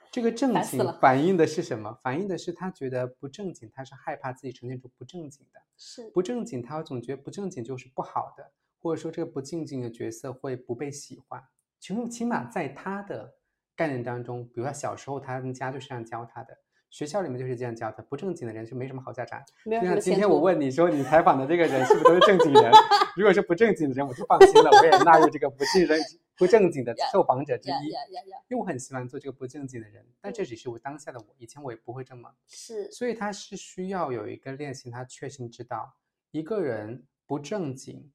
这个正经反映的是什么？反映的是他觉得不正经，他是害怕自己呈现出不正经的。是不正经，他总觉得不正经就是不好的，或者说这个不正经的角色会不被喜欢。其实起码在他的概念当中，比如他小时候他们家就是这样教他的，学校里面就是这样教他，不正经的人就没什么好下场。就像。今天我问你说你采访的这个人是不是都是正经人？[laughs] 如果是不正经的人，我就放心了，我也纳入这个不正人不正经的受访者之呀一。呀呀呀！因为我很喜欢做这个不正经的人，但这只是我当下的我，以前我也不会这么。是所以他是需要有一个练习，他确信知道一个人不正经、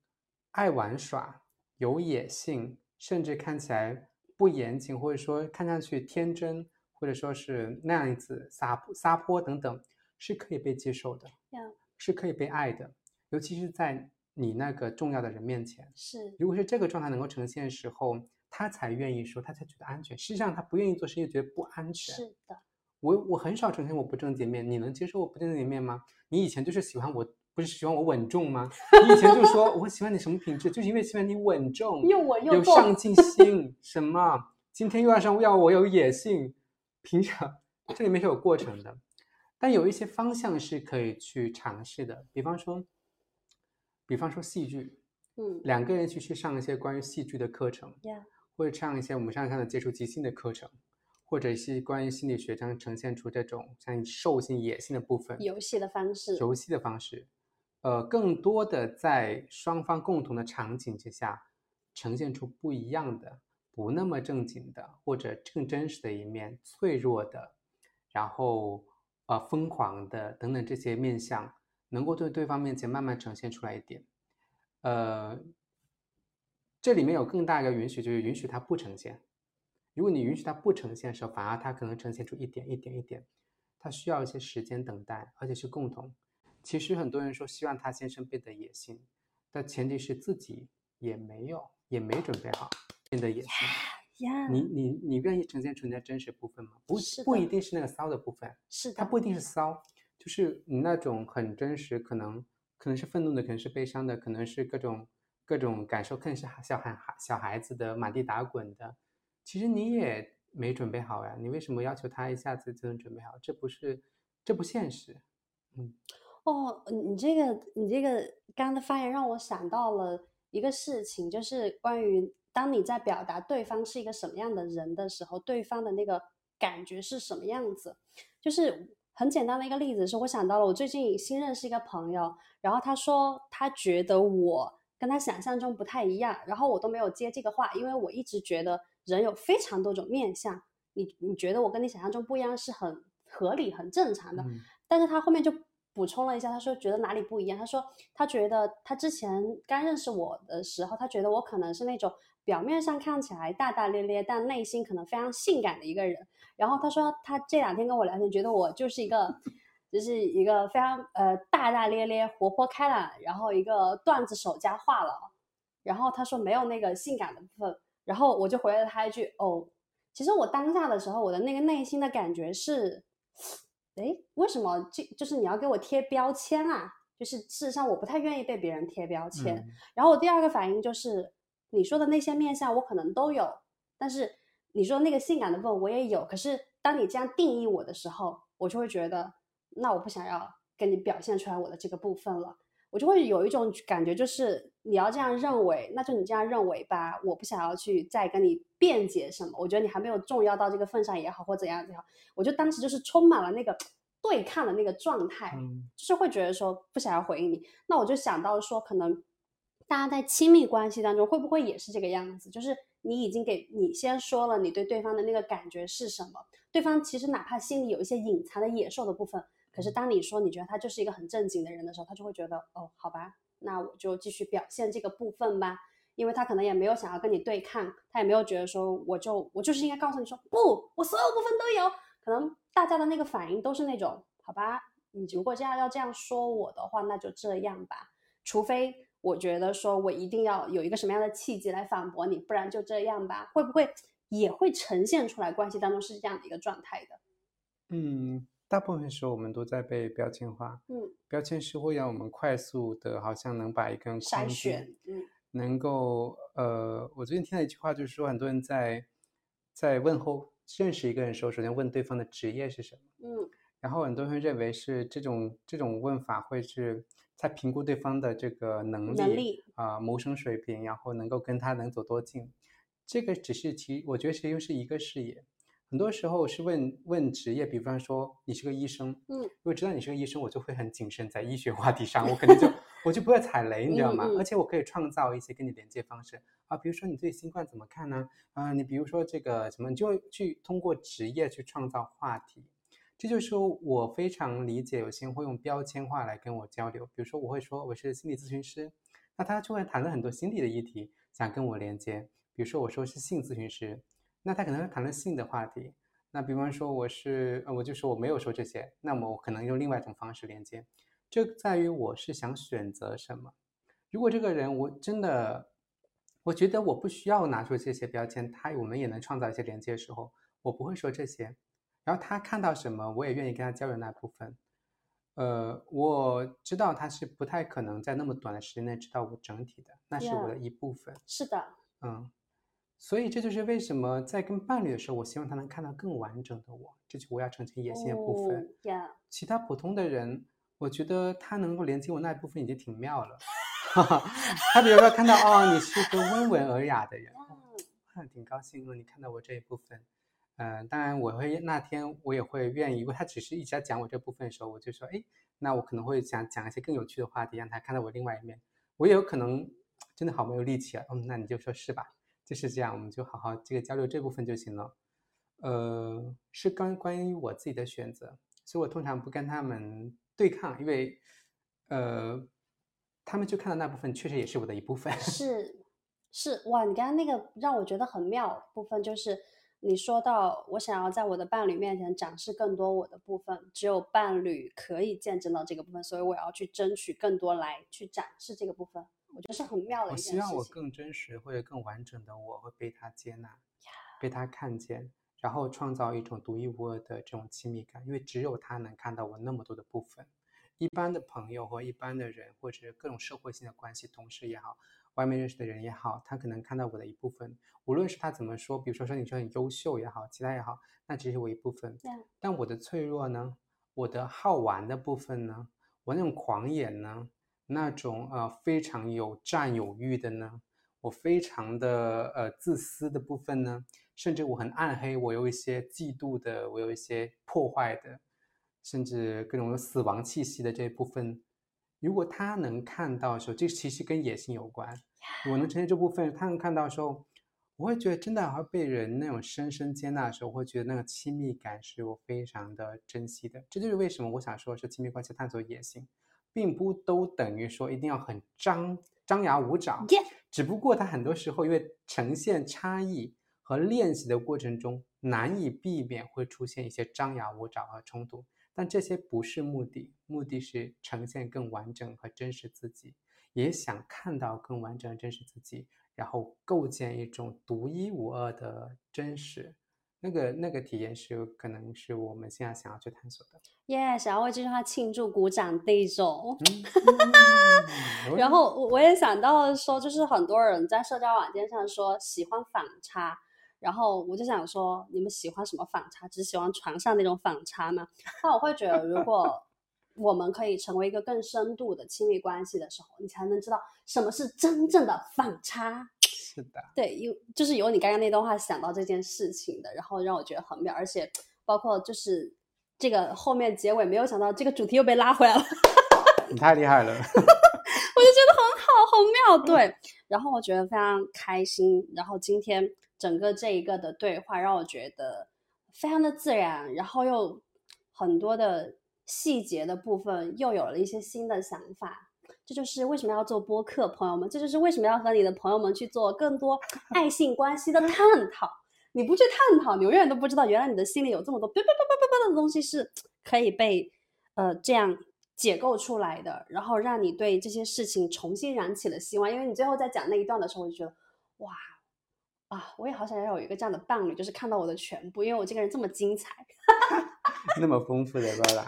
爱玩耍、有野性，甚至看起来不严谨，或者说看上去天真，或者说是那样子撒撒泼等等，是可以被接受的.是可以被爱的，尤其是在你那个重要的人面前。是如果是这个状态能够呈现的时候，他才愿意说，他才觉得安全。事实上，他不愿意做，是因为觉得不安全。是的，我我很少呈现我不正经面，你能接受我不正经面吗？你以前就是喜欢我，不是喜欢我稳重吗？你以前就说 [laughs] 我喜欢你什么品质，就是因为喜欢你稳重，又稳又有上进心。什么？今天又要上要我有野性，平常？这里面是有过程的，但有一些方向是可以去尝试的，比方说，比方说戏剧，嗯两个人一起去上一些关于戏剧的课程。呀，或者上一些我们上上的接触即兴的课程，或者是关于心理学上呈现出这种像兽性、野性的部分，游戏的方式，游戏的方式，呃，更多的在双方共同的场景之下，呈现出不一样的、不那么正经的，或者更真实的一面，脆弱的，然后呃疯狂的等等这些面相，能够对对方面前慢慢呈现出来一点，呃，这里面有更大一个允许，就是允许它不呈现。如果你允许它不呈现的时候，反而它可能呈现出一点一点一点，它需要一些时间等待，而且是共同。其实很多人说希望他先生变得野性，但前提是自己也没有，也没准备好变得野性。呀，你你你愿意呈现出你的真实部分吗？不是不一定是那个骚的部分，是的，它不一定是骚，就是你那种很真实，可能可能是愤怒的，可能是悲伤的，可能是各种各种感受，可能是小孩小孩子的满地打滚的。其实你也没准备好呀，你为什么要求他一下子就能准备好？这不是这不现实。嗯，哦，你这个你这个刚刚的发言让我想到了一个事情，就是关于当你在表达对方是一个什么样的人的时候，对方的那个感觉是什么样子。就是很简单的一个例子，是我想到了我最近新认识一个朋友，然后他说他觉得我跟他想象中不太一样，然后我都没有接这个话，因为我一直觉得人有非常多种面相，你你觉得我跟你想象中不一样是很合理、很正常的。嗯但是他后面就补充了一下，他说觉得哪里不一样。他说他觉得他之前刚认识我的时候，他觉得我可能是那种表面上看起来大大咧咧，但内心可能非常性感的一个人。然后他说他这两天跟我聊天，觉得我就是一个，就是一个非常呃大大咧咧、活泼开朗，然后一个段子手加话痨。然后他说没有那个性感的部分，然后我就回了他一句哦，其实我当下的时候，我的那个内心的感觉是，哎，为什么这就是你要给我贴标签啊？就是事实上我不太愿意被别人贴标签。嗯然后我第二个反应就是，你说的那些面相我可能都有，但是你说那个性感的部分我也有。可是当你这样定义我的时候，我就会觉得，那我不想要跟你表现出来我的这个部分了。我就会有一种感觉，就是你要这样认为，那就你这样认为吧。我不想要去再跟你辩解什么，我觉得你还没有重要到这个份上也好，或怎样也好，我就当时就是充满了那个对抗的那个状态。嗯就是会觉得说不想要回应你，那我就想到说，可能大家在亲密关系当中会不会也是这个样子？就是你已经给你先说了你对对方的那个感觉是什么，对方其实哪怕心里有一些隐藏的野兽的部分，可是当你说你觉得他就是一个很正经的人的时候，他就会觉得哦，好吧，那我就继续表现这个部分吧。因为他可能也没有想要跟你对抗，他也没有觉得说我就我就是应该告诉你说不，我所有部分都有。可能大家的那个反应都是那种好吧，你如果这样要这样说我的话，那就这样吧。除非我觉得说我一定要有一个什么样的契机来反驳你，不然就这样吧。会不会也会呈现出来关系当中是这样的一个状态的？嗯，大部分时候我们都在被标签化，嗯，标签是会让我们快速的，好像能把一个人筛框选，嗯。能够呃，我最近听了一句话，就是说很多人在在问候认识一个人的时候，首先问对方的职业是什么，嗯。然后很多人认为是这种这种问法会是在评估对方的这个能力能力啊、谋生水平，然后能够跟他能走多近，这个只是其我觉得其实是一个视野。很多时候是问问职业，比方说你是个医生，嗯如果知道你是个医生，我就会很谨慎在医学话题上，我肯定就 [laughs] 我就不会踩雷，你知道吗？而且我可以创造一些跟你连接方式啊，比如说你对新冠怎么看呢？啊，你比如说这个什么，你就会去通过职业去创造话题。这就是说我非常理解有些人会用标签化来跟我交流，比如说我会说我是心理咨询师，那他就会谈论很多心理的议题，想跟我连接。比如说我说是性咨询师，那他可能会谈论性的话题。那比方说我是，呃，我就说我没有说这些，那么我可能用另外一种方式连接。这在于我是想选择什么。如果这个人我真的，我觉得我不需要拿出这些标签，他我们也能创造一些连接的时候，我不会说这些。然后他看到什么，我也愿意跟他交流那部分。呃，我知道他是不太可能在那么短的时间内知道我整体的，那是我的一部分。是的，嗯，所以这就是为什么在跟伴侣的时候，我希望他能看到更完整的我，这就我要呈现野心的部分。其他普通的人，我觉得他能够连接我那一部分已经挺妙了。哈哈，他比如说看到哦，你是个温文尔雅的人，哦嗯挺高兴哦，你看到我这一部分。嗯、当然我会那天我也会愿意，如果他只是一直在讲我这部分的时候，我就说，哎，那我可能会想讲一些更有趣的话题，让他看到我另外一面。我也有可能真的好没有力气啊，嗯，那你就说是吧，就是这样，我们就好好这个交流这部分就行了。呃，是关关于我自己的选择，所以我通常不跟他们对抗，因为呃，他们就看到那部分确实也是我的一部分。[laughs] 是是哇，你刚刚那个让我觉得很妙部分就是，你说到我想要在我的伴侣面前展示更多我的部分，只有伴侣可以见证到这个部分，所以我要去争取更多来去展示这个部分。我觉得是很妙的我一件事情。希望我更真实或者更完整的我会被他接纳，被他看见，然后创造一种独一无二的这种亲密感，因为只有他能看到我那么多的部分。一般的朋友或一般的人，或者是各种社会性的关系，同事也好，外面认识的人也好，他可能看到我的一部分，无论是他怎么说，比如说说你说很优秀也好，其他也好，那只是我一部分。对但我的脆弱呢，我的好玩的部分呢，我那种狂野呢，那种呃非常有占有欲的呢，我非常的呃自私的部分呢，甚至我很暗黑，我有一些嫉妒的，我有一些破坏的，甚至各种有死亡气息的这一部分，如果他能看到的时候，这其实跟野性有关。我能呈现这部分，他能看到的时候，我会觉得真的好像被人那种深深接纳的时候，我会觉得那个亲密感是我非常的珍惜的。这就是为什么我想说是亲密关系探索野性，并不都等于说一定要很张张牙舞爪。只不过它很多时候因为呈现差异和练习的过程中，难以避免会出现一些张牙舞爪和冲突。但这些不是目的，目的是呈现更完整和真实自己，也想看到更完整的真实自己，然后构建一种独一无二的真实。那个那个体验是可能是我们现在想要去探索的。耶想要为这句话庆祝、鼓掌的一种。嗯然后我我也想到说，就是很多人在社交软件上说喜欢反差，然后我就想说，你们喜欢什么反差？只喜欢床上那种反差吗？那我会觉得，如果我们可以成为一个更深度的亲密关系的时候，你才能知道什么是真正的反差。是的，对，有就是有你刚刚那段话想到这件事情的，然后让我觉得很妙，而且包括就是这个后面结尾，没有想到这个主题又被拉回来了。你太厉害了。[laughs] 我就觉得很好，很妙，对。然后我觉得非常开心。然后今天整个这一个的对话让我觉得非常的自然，然后又很多的细节的部分又有了一些新的想法。这就是为什么要做播客，朋友们。这就是为什么要和你的朋友们去做更多 [laughs] 爱性关系的探讨。你不去探讨，你永远都不知道，原来你的心里有这么多叭叭叭叭叭叭的东西是可以被呃这样解构出来的，然后让你对这些事情重新燃起了希望。因为你最后在讲那一段的时候，我就觉得哇啊，我也好想要有一个这样的伴侣，就是看到我的全部，因为我这个人这么精彩。[laughs] 那么丰富的巴拉，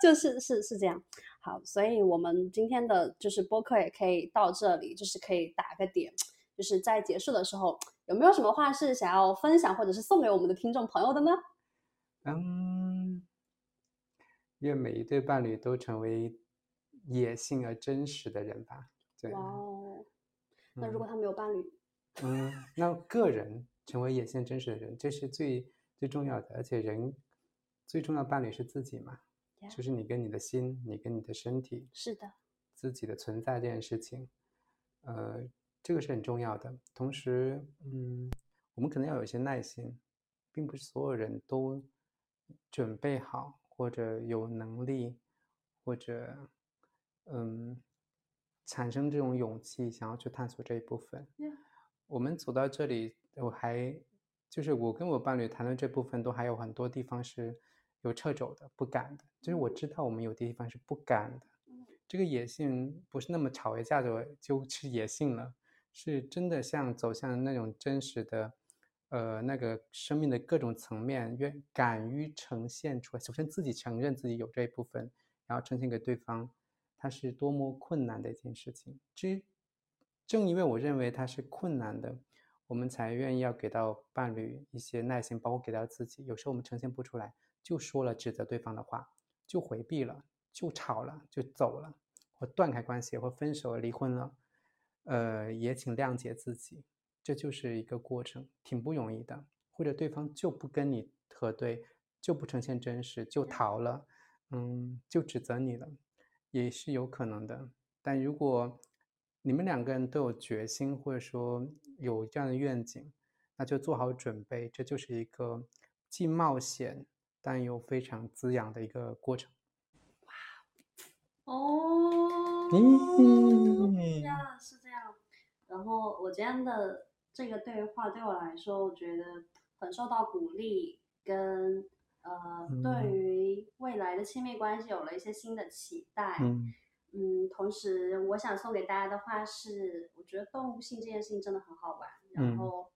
就是是是这样。好，所以我们今天的就是播客也可以到这里，就是可以打个点，就是在结束的时候，有没有什么话是想要分享或者是送给我们的听众朋友的呢？嗯，愿每一对伴侣都成为野性而真实的人吧。对，哇哦，那如嗯果他没有伴侣，嗯，那个人成为野性真实的人，这是最最重要的。而且人最重要的伴侣是自己嘛就是你跟你的心，你跟你的身体，是的，自己的存在这件事情，呃，这个是很重要的。同时，嗯，我们可能要有一些耐心，并不是所有人都准备好或者有能力，或者嗯，产生这种勇气，想要去探索这一部分。Yeah 我们走到这里，我还就是我跟我伴侣谈论这部分，都还有很多地方是有掣肘的，不敢的。就是我知道我们有的地方是不敢的。这个野性不是那么吵一架子就是野性了，是真的像走向那种真实的，呃，那个生命的各种层面，愿敢于呈现出来。首先自己承认自己有这一部分，然后呈现给对方，它是多么困难的一件事情。至于正因为我认为它是困难的，我们才愿意要给到伴侣一些耐心，包括给到自己。有时候我们呈现不出来，就说了指责对方的话，就回避了，就吵了，就走了，或断开关系，或分手、离婚了。呃，也请谅解自己，这就是一个过程，挺不容易的。或者对方就不跟你核对，就不呈现真实，就逃了，嗯，就指责你了，也是有可能的。但如果你们两个人都有决心，或者说有这样的愿景，那就做好准备，这就是一个既冒险但又非常滋养的一个过程。哇哦，嗯呀，是这样。然后我今天的这个对话对我来说，我觉得很受到鼓励，跟呃嗯对于未来的亲密关系有了一些新的期待。嗯嗯，同时我想送给大家的话是，我觉得动物性这件事情真的很好玩。然嗯后，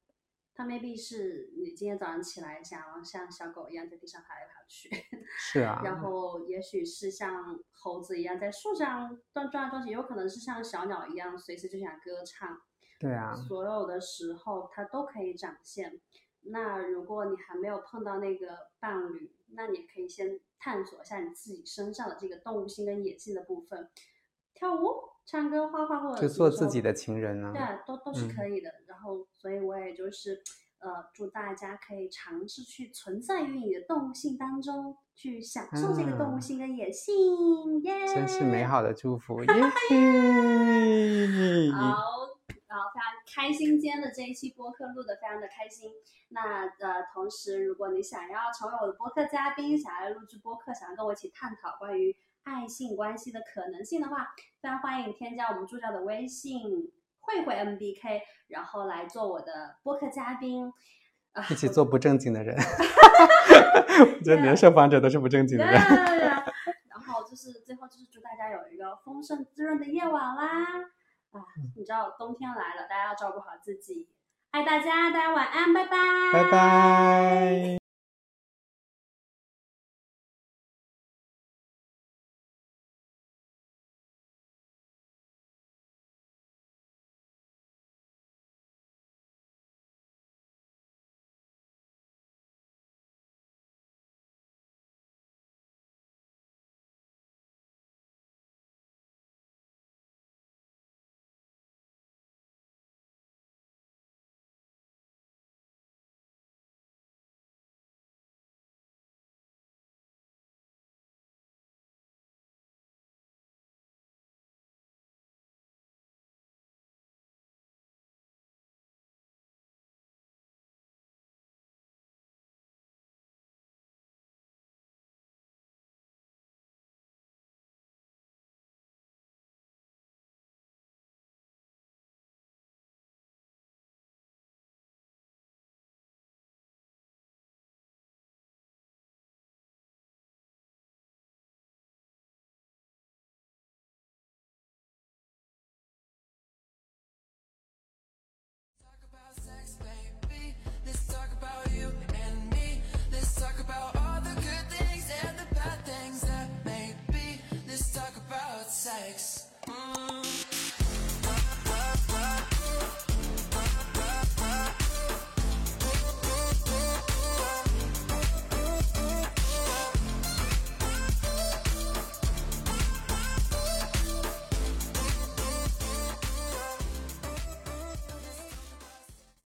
它 maybe 是你今天早上起来想要像小狗一样在地上爬来爬去，[laughs] 是啊，然后也许是像猴子一样在树上转转来转去，有可能是像小鸟一样随时就想歌唱。对啊，所有的时候它都可以展现。那如果你还没有碰到那个伴侣，那你可以先探索一下你自己身上的这个动物性跟野性的部分，跳舞、唱歌、画画，或者就做自己的情人呢对。啊，都都是嗯可以的。然后，所以我也就是呃，祝大家可以尝试去存在于你的动物性当中，去享受这个动物啊性跟野性，耶、真是美好的祝福，[laughs] 耶！好，然后非常开心，今天的这一期播客录的非常的开心。那呃，同时如果你想要成为我的播客嘉宾，想要录制播客，想要跟我一起探讨关于爱性关系的可能性的话，非常欢迎添加我们助教的微信慧慧 MBK，然后来做我的播客嘉宾。啊，一起做不正经的人，[laughs] 我觉得你的受访者都是不正经的人。[laughs] 然后就是最后就是祝大家有一个丰盛滋润的夜晚啦！啊，你知道冬天来了，大家要照顾好自己，爱大家，大家晚安，拜拜，拜拜。likes